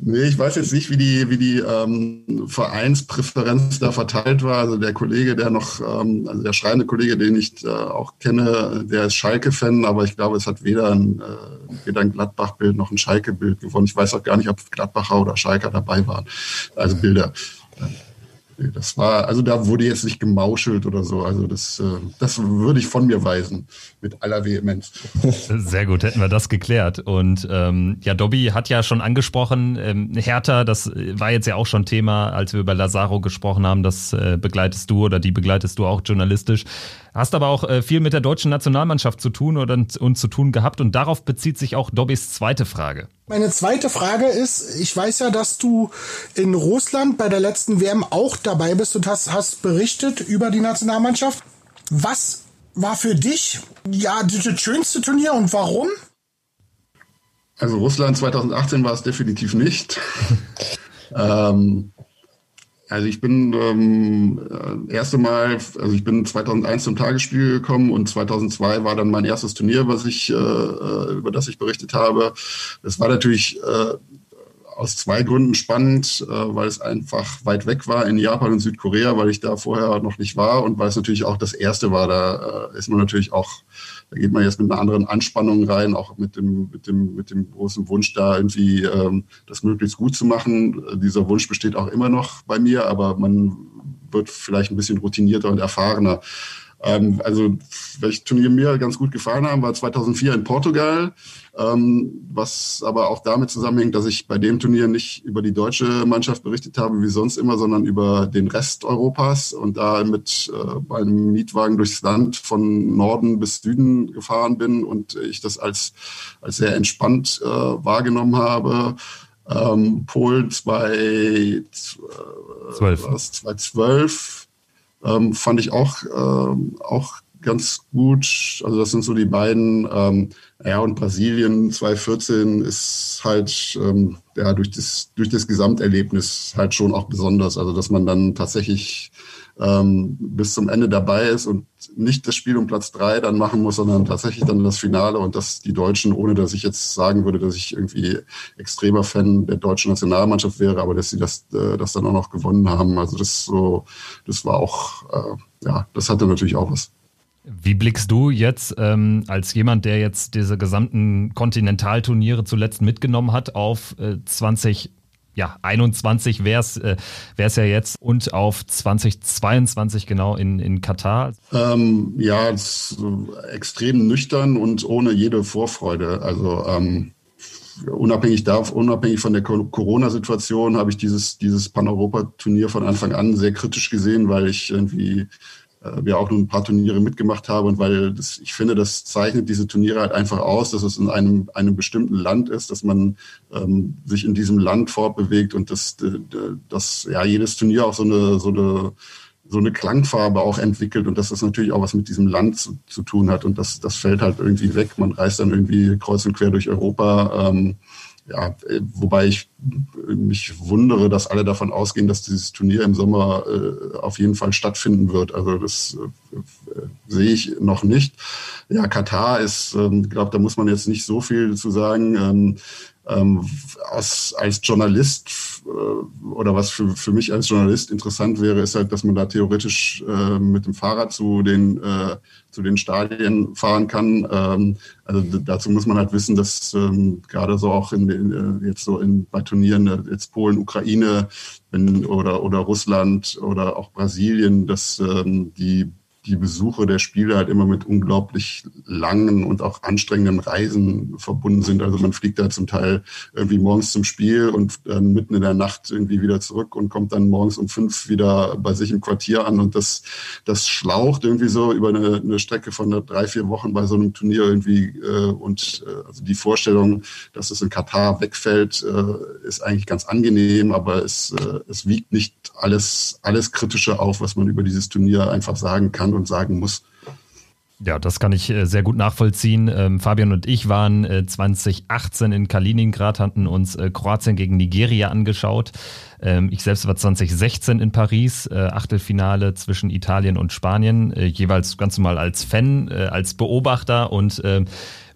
nee, ich weiß jetzt nicht, wie die, wie die ähm, Vereinspräferenz da verteilt war. Also der Kollege, der noch, ähm, also der schreiende Kollege, den ich äh, auch kenne, der ist Schalke-Fan, aber ich glaube, es hat weder ein, äh, weder ein Gladbach-Bild noch ein Schalke-Bild gewonnen. Ich weiß auch gar nicht, ob Gladbacher oder Schalker dabei waren. Also Bilder. Das war, also da wurde jetzt nicht gemauschelt oder so. Also das, äh, das würde ich von mir weisen, mit aller Vehemenz. Sehr gut, hätten wir das geklärt. Und ähm, ja, Dobby hat ja schon angesprochen, ähm, Hertha, das war jetzt ja auch schon Thema, als wir über Lazaro gesprochen haben, das äh, begleitest du oder die begleitest du auch journalistisch. Hast aber auch äh, viel mit der deutschen Nationalmannschaft zu tun oder, und zu tun gehabt und darauf bezieht sich auch Dobbys zweite Frage. Meine zweite Frage ist, ich weiß ja, dass du in Russland bei der letzten WM auch dabei bist und hast, hast berichtet über die Nationalmannschaft. Was war für dich ja das schönste Turnier und warum? Also Russland 2018 war es definitiv nicht. ähm, also ich bin ähm, äh, erste Mal, also ich bin 2001 zum Tagesspiel gekommen und 2002 war dann mein erstes Turnier, was ich äh, äh, über das ich berichtet habe. Das war natürlich äh, aus zwei Gründen spannend, äh, weil es einfach weit weg war in Japan und Südkorea, weil ich da vorher noch nicht war und weil es natürlich auch das erste war. Da äh, ist man natürlich auch da geht man jetzt mit einer anderen Anspannung rein, auch mit dem, mit dem, mit dem großen Wunsch, da irgendwie ähm, das möglichst gut zu machen. Dieser Wunsch besteht auch immer noch bei mir, aber man wird vielleicht ein bisschen routinierter und erfahrener. Ähm, also, welches Turnier mir ganz gut gefallen haben, war 2004 in Portugal, ähm, was aber auch damit zusammenhängt, dass ich bei dem Turnier nicht über die deutsche Mannschaft berichtet habe, wie sonst immer, sondern über den Rest Europas und da mit äh, einem Mietwagen durchs Land von Norden bis Süden gefahren bin und ich das als, als sehr entspannt äh, wahrgenommen habe. Ähm, Polen 2012. 2012 ähm, fand ich auch, ähm, auch ganz gut. Also das sind so die beiden. Ähm, ja, und Brasilien 2014 ist halt ähm, ja durch das, durch das Gesamterlebnis halt schon auch besonders. Also dass man dann tatsächlich ähm, bis zum Ende dabei ist und nicht das Spiel um Platz drei dann machen muss, sondern tatsächlich dann das Finale und dass die Deutschen, ohne dass ich jetzt sagen würde, dass ich irgendwie extremer Fan der deutschen Nationalmannschaft wäre, aber dass sie das, äh, das dann auch noch gewonnen haben. Also das so, das war auch, äh, ja, das hatte natürlich auch was. Wie blickst du jetzt ähm, als jemand, der jetzt diese gesamten Kontinentalturniere zuletzt mitgenommen hat, auf äh, 20 ja, 21 wäre es äh, ja jetzt und auf 2022 genau in, in Katar? Ähm, ja, extrem nüchtern und ohne jede Vorfreude. Also ähm, unabhängig davon, unabhängig von der Corona-Situation habe ich dieses, dieses Pan-Europa-Turnier von Anfang an sehr kritisch gesehen, weil ich irgendwie äh, wir auch nur ein paar Turniere mitgemacht haben und weil das, ich finde, das zeichnet diese Turniere halt einfach aus, dass es in einem, einem bestimmten Land ist, dass man ähm, sich in diesem Land fortbewegt und dass, dass ja jedes Turnier auch so eine, so eine so eine Klangfarbe auch entwickelt und dass das natürlich auch was mit diesem Land zu, zu tun hat und das, das fällt halt irgendwie weg. Man reist dann irgendwie kreuz und quer durch Europa. Ähm, ja, wobei ich mich wundere, dass alle davon ausgehen, dass dieses Turnier im Sommer äh, auf jeden Fall stattfinden wird. Also das äh, äh sehe ich noch nicht. Ja, Katar ist, ähm, glaube, da muss man jetzt nicht so viel zu sagen. Ähm, ähm, als, als Journalist äh, oder was für, für mich als Journalist interessant wäre, ist halt, dass man da theoretisch äh, mit dem Fahrrad zu den, äh, zu den Stadien fahren kann. Ähm, also dazu muss man halt wissen, dass ähm, gerade so auch in, in, äh, jetzt so in, bei Turnieren, äh, jetzt Polen, Ukraine wenn, oder, oder Russland oder auch Brasilien, dass ähm, die die Besuche der Spiele halt immer mit unglaublich langen und auch anstrengenden Reisen verbunden sind. Also man fliegt da zum Teil irgendwie morgens zum Spiel und dann mitten in der Nacht irgendwie wieder zurück und kommt dann morgens um fünf wieder bei sich im Quartier an und das, das schlaucht irgendwie so über eine, eine Strecke von drei, vier Wochen bei so einem Turnier irgendwie äh, und äh, also die Vorstellung, dass es in Katar wegfällt, äh, ist eigentlich ganz angenehm, aber es, äh, es wiegt nicht alles, alles Kritische auf, was man über dieses Turnier einfach sagen kann und sagen muss. Ja, das kann ich äh, sehr gut nachvollziehen. Ähm, Fabian und ich waren äh, 2018 in Kaliningrad, hatten uns äh, Kroatien gegen Nigeria angeschaut. Ähm, ich selbst war 2016 in Paris, äh, Achtelfinale zwischen Italien und Spanien, äh, jeweils ganz normal als Fan, äh, als Beobachter und ähm,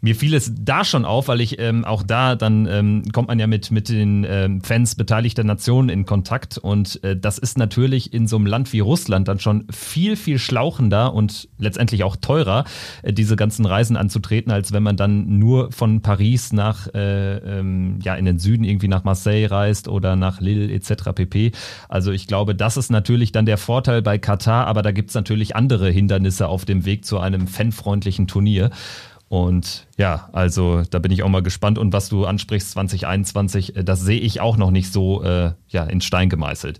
mir fiel es da schon auf, weil ich ähm, auch da, dann ähm, kommt man ja mit, mit den ähm, Fans beteiligter Nationen in Kontakt und äh, das ist natürlich in so einem Land wie Russland dann schon viel, viel schlauchender und letztendlich auch teurer, äh, diese ganzen Reisen anzutreten, als wenn man dann nur von Paris nach, äh, ähm, ja, in den Süden irgendwie nach Marseille reist oder nach Lille etc. pp. Also ich glaube, das ist natürlich dann der Vorteil bei Katar, aber da gibt es natürlich andere Hindernisse auf dem Weg zu einem fanfreundlichen Turnier. Und ja, also da bin ich auch mal gespannt. Und was du ansprichst, 2021, äh, das sehe ich auch noch nicht so äh, ja, in Stein gemeißelt.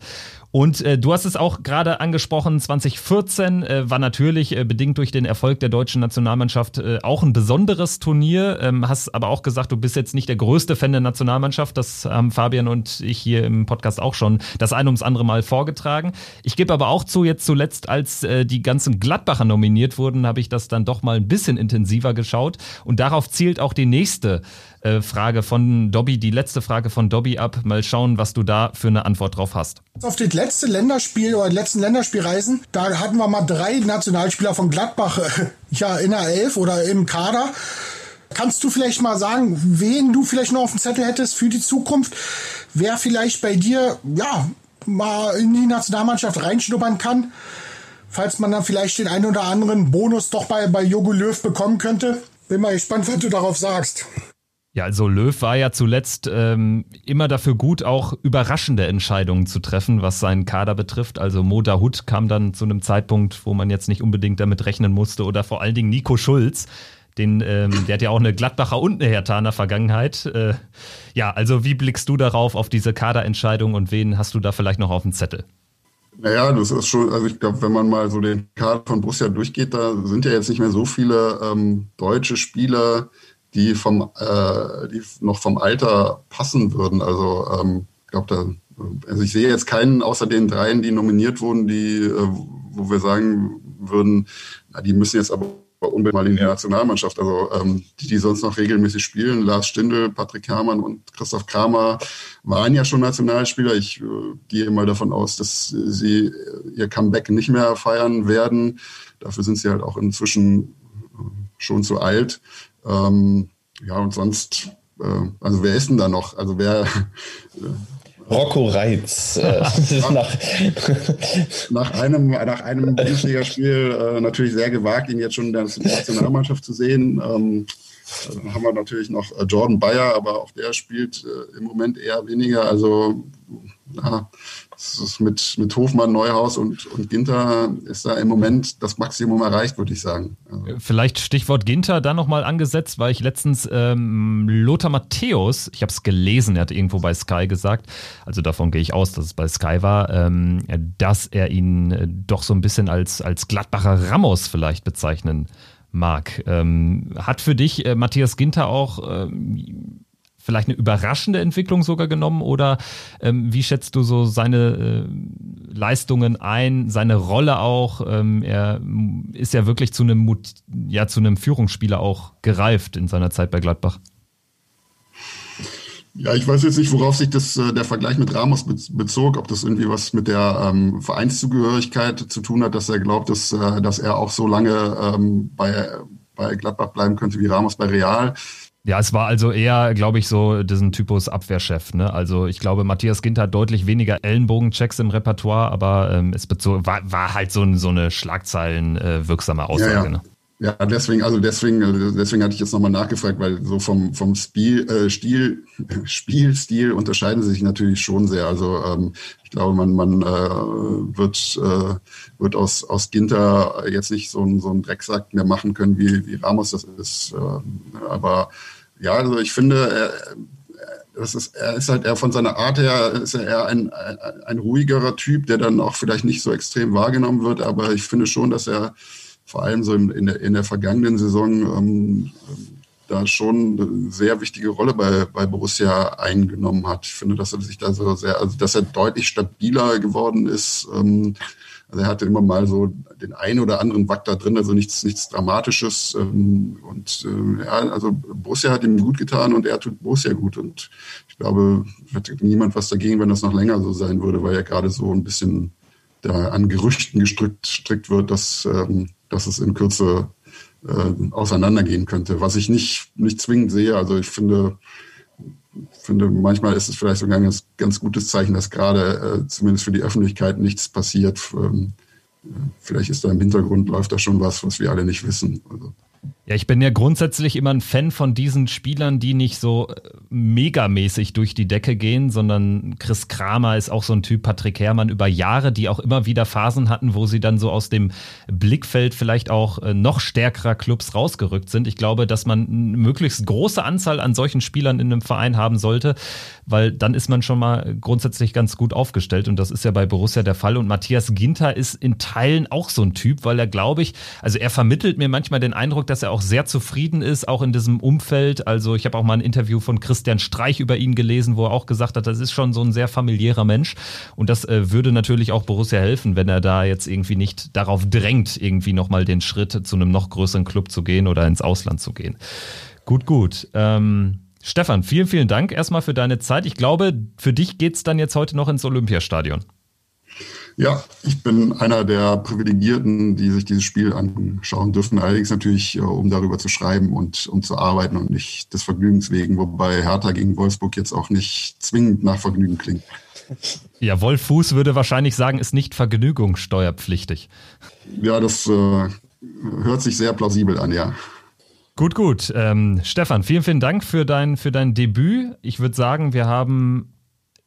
Und äh, du hast es auch gerade angesprochen, 2014 äh, war natürlich äh, bedingt durch den Erfolg der deutschen Nationalmannschaft äh, auch ein besonderes Turnier. Ähm, hast aber auch gesagt, du bist jetzt nicht der größte Fan der Nationalmannschaft. Das haben Fabian und ich hier im Podcast auch schon das ein ums andere Mal vorgetragen. Ich gebe aber auch zu, jetzt zuletzt, als äh, die ganzen Gladbacher nominiert wurden, habe ich das dann doch mal ein bisschen intensiver geschaut. Und darauf zielt auch die nächste äh, Frage von Dobby, die letzte Frage von Dobby ab. Mal schauen, was du da für eine Antwort drauf hast. Auf das letzte Länderspiel oder die letzten Länderspielreisen, da hatten wir mal drei Nationalspieler von Gladbach äh, ja in der Elf oder im Kader. Kannst du vielleicht mal sagen, wen du vielleicht noch auf dem Zettel hättest für die Zukunft? Wer vielleicht bei dir, ja, mal in die Nationalmannschaft reinschnuppern kann? Falls man dann vielleicht den einen oder anderen Bonus doch bei, bei Jogo Löw bekommen könnte. Bin mal gespannt, was du darauf sagst. Ja, also Löw war ja zuletzt ähm, immer dafür gut, auch überraschende Entscheidungen zu treffen, was seinen Kader betrifft. Also Mo Dahut kam dann zu einem Zeitpunkt, wo man jetzt nicht unbedingt damit rechnen musste. Oder vor allen Dingen Nico Schulz, den, ähm, der hat ja auch eine Gladbacher und eine Hertaner Vergangenheit. Äh, ja, also wie blickst du darauf, auf diese Kaderentscheidung und wen hast du da vielleicht noch auf dem Zettel? Naja, das ist schon, also ich glaube, wenn man mal so den Kader von Borussia durchgeht, da sind ja jetzt nicht mehr so viele ähm, deutsche Spieler, die vom äh, die noch vom Alter passen würden. Also ähm, ich glaube, da also ich sehe jetzt keinen außer den dreien, die nominiert wurden, die äh, wo wir sagen würden, na, die müssen jetzt aber unbedingt mal in die Nationalmannschaft. Also ähm, die, die sonst noch regelmäßig spielen, Lars Stindl, Patrick Herrmann und Christoph Kramer waren ja schon Nationalspieler. Ich äh, gehe mal davon aus, dass sie ihr Comeback nicht mehr feiern werden. Dafür sind sie halt auch inzwischen äh, schon zu alt. Ähm, ja, und sonst, äh, also wer ist denn da noch? Also wer. Äh, Rocco Reitz. Äh, nach, nach, einem, nach einem Bundesligaspiel äh, natürlich sehr gewagt, ihn jetzt schon in der Nationalmannschaft zu sehen. Ähm, dann haben wir natürlich noch äh, Jordan Bayer, aber auch der spielt äh, im Moment eher weniger. Also ja, mit, mit Hofmann, Neuhaus und, und Ginter ist da im Moment das Maximum erreicht, würde ich sagen. Also. Vielleicht Stichwort Ginter da nochmal angesetzt, weil ich letztens ähm, Lothar Matthäus, ich habe es gelesen, er hat irgendwo bei Sky gesagt, also davon gehe ich aus, dass es bei Sky war, ähm, dass er ihn äh, doch so ein bisschen als, als Gladbacher Ramos vielleicht bezeichnen mag. Ähm, hat für dich äh, Matthias Ginter auch ähm, vielleicht eine überraschende Entwicklung sogar genommen oder ähm, wie schätzt du so seine äh, Leistungen ein, seine Rolle auch? Ähm, er ist ja wirklich zu einem, ja, zu einem Führungsspieler auch gereift in seiner Zeit bei Gladbach. Ja, ich weiß jetzt nicht, worauf sich das, äh, der Vergleich mit Ramos bezog, ob das irgendwie was mit der ähm, Vereinszugehörigkeit zu tun hat, dass er glaubt, dass, äh, dass er auch so lange ähm, bei, bei Gladbach bleiben könnte wie Ramos bei Real. Ja, es war also eher, glaube ich, so diesen Typus Abwehrchef. Ne? Also ich glaube, Matthias Ginter hat deutlich weniger Ellenbogenchecks im Repertoire, aber ähm, es war, war halt so, so eine Schlagzeilenwirksame äh, Aussage. Ja, ja. Ne? Ja, deswegen, also deswegen, äh, deswegen hatte ich jetzt nochmal nachgefragt, weil so vom, vom Spiel, äh, Stil, Spielstil unterscheiden sie sich natürlich schon sehr. Also ähm, ich glaube, man, man äh, wird, äh, wird aus, aus Ginter jetzt nicht so, ein so einen Drecksack mehr machen können, wie, wie Ramos das ist. Äh, aber ja, also ich finde, er, das ist, er ist halt eher von seiner Art her, ist er eher ein, ein, ruhigerer Typ, der dann auch vielleicht nicht so extrem wahrgenommen wird. Aber ich finde schon, dass er vor allem so in, der, in der vergangenen Saison ähm, da schon eine sehr wichtige Rolle bei, bei Borussia eingenommen hat. Ich finde, dass er sich da so sehr, also dass er deutlich stabiler geworden ist. Ähm, also er hatte immer mal so den einen oder anderen Wack da drin, also nichts, nichts Dramatisches. Ähm, und äh, ja, also Borussia hat ihm gut getan und er tut Borussia gut. Und ich glaube, hätte niemand was dagegen, wenn das noch länger so sein würde, weil er gerade so ein bisschen da an Gerüchten gestrickt wird, dass ähm, dass es in Kürze äh, auseinandergehen könnte, was ich nicht, nicht zwingend sehe. Also ich finde, finde, manchmal ist es vielleicht sogar ein ganz, ganz gutes Zeichen, dass gerade äh, zumindest für die Öffentlichkeit nichts passiert. Ähm, äh, vielleicht ist da im Hintergrund, läuft da schon was, was wir alle nicht wissen. Also. Ja, ich bin ja grundsätzlich immer ein Fan von diesen Spielern, die nicht so äh, megamäßig durch die Decke gehen, sondern Chris Kramer ist auch so ein Typ, Patrick Herrmann über Jahre, die auch immer wieder Phasen hatten, wo sie dann so aus dem Blickfeld vielleicht auch äh, noch stärkerer Clubs rausgerückt sind. Ich glaube, dass man eine möglichst große Anzahl an solchen Spielern in einem Verein haben sollte, weil dann ist man schon mal grundsätzlich ganz gut aufgestellt und das ist ja bei Borussia der Fall. Und Matthias Ginter ist in Teilen auch so ein Typ, weil er, glaube ich, also er vermittelt mir manchmal den Eindruck, dass er auch sehr zufrieden ist, auch in diesem Umfeld. Also ich habe auch mal ein Interview von Christian Streich über ihn gelesen, wo er auch gesagt hat, das ist schon so ein sehr familiärer Mensch. Und das äh, würde natürlich auch Borussia helfen, wenn er da jetzt irgendwie nicht darauf drängt, irgendwie nochmal den Schritt zu einem noch größeren Club zu gehen oder ins Ausland zu gehen. Gut, gut. Ähm, Stefan, vielen, vielen Dank erstmal für deine Zeit. Ich glaube, für dich geht es dann jetzt heute noch ins Olympiastadion. Ja, ich bin einer der Privilegierten, die sich dieses Spiel anschauen dürfen. Allerdings natürlich, äh, um darüber zu schreiben und um zu arbeiten und nicht des Vergnügens wegen, wobei Hertha gegen Wolfsburg jetzt auch nicht zwingend nach Vergnügen klingt. Ja, Wolf Fuß würde wahrscheinlich sagen, ist nicht vergnügungssteuerpflichtig. Ja, das äh, hört sich sehr plausibel an, ja. Gut, gut. Ähm, Stefan, vielen, vielen Dank für dein, für dein Debüt. Ich würde sagen, wir haben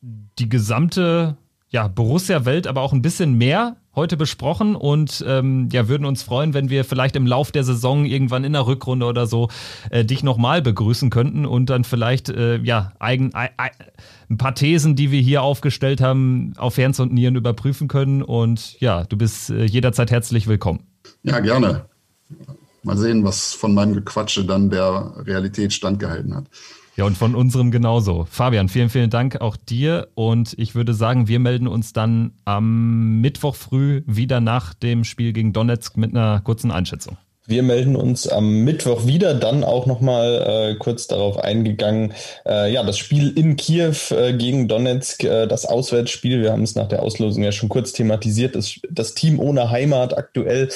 die gesamte ja, Borussia-Welt, aber auch ein bisschen mehr heute besprochen und ähm, ja, würden uns freuen, wenn wir vielleicht im Lauf der Saison irgendwann in der Rückrunde oder so äh, dich nochmal begrüßen könnten und dann vielleicht äh, ja eigen, ein, ein paar Thesen, die wir hier aufgestellt haben, auf Herz und Nieren überprüfen können. Und ja, du bist äh, jederzeit herzlich willkommen. Ja, gerne. Mal sehen, was von meinem Gequatsche dann der Realität standgehalten hat. Ja, und von unserem genauso. Fabian, vielen, vielen Dank auch dir. Und ich würde sagen, wir melden uns dann am Mittwoch früh wieder nach dem Spiel gegen Donetsk mit einer kurzen Einschätzung. Wir melden uns am Mittwoch wieder, dann auch nochmal äh, kurz darauf eingegangen. Äh, ja, das Spiel in Kiew äh, gegen Donetsk, äh, das Auswärtsspiel, wir haben es nach der Auslosung ja schon kurz thematisiert, das, das Team ohne Heimat aktuell.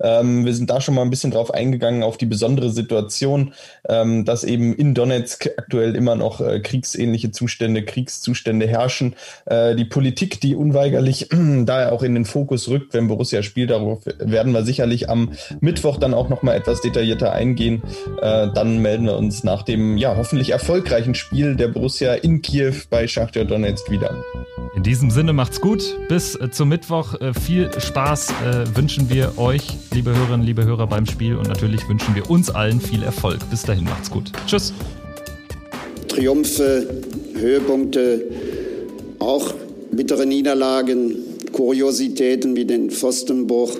Ähm, wir sind da schon mal ein bisschen drauf eingegangen, auf die besondere Situation, ähm, dass eben in Donetsk aktuell immer noch äh, kriegsähnliche Zustände, Kriegszustände herrschen. Äh, die Politik, die unweigerlich daher auch in den Fokus rückt, wenn Borussia spielt, darauf werden wir sicherlich am Mittwoch dann auch noch mal etwas detaillierter eingehen. Äh, dann melden wir uns nach dem ja hoffentlich erfolgreichen Spiel der Borussia in Kiew bei Schachtja Donetsk wieder. In diesem Sinne macht's gut. Bis äh, zum Mittwoch. Äh, viel Spaß äh, wünschen wir euch, liebe Hörerinnen, liebe Hörer beim Spiel und natürlich wünschen wir uns allen viel Erfolg. Bis dahin macht's gut. Tschüss. Triumphe, Höhepunkte, auch bittere Niederlagen, Kuriositäten wie den Pfostenbruch.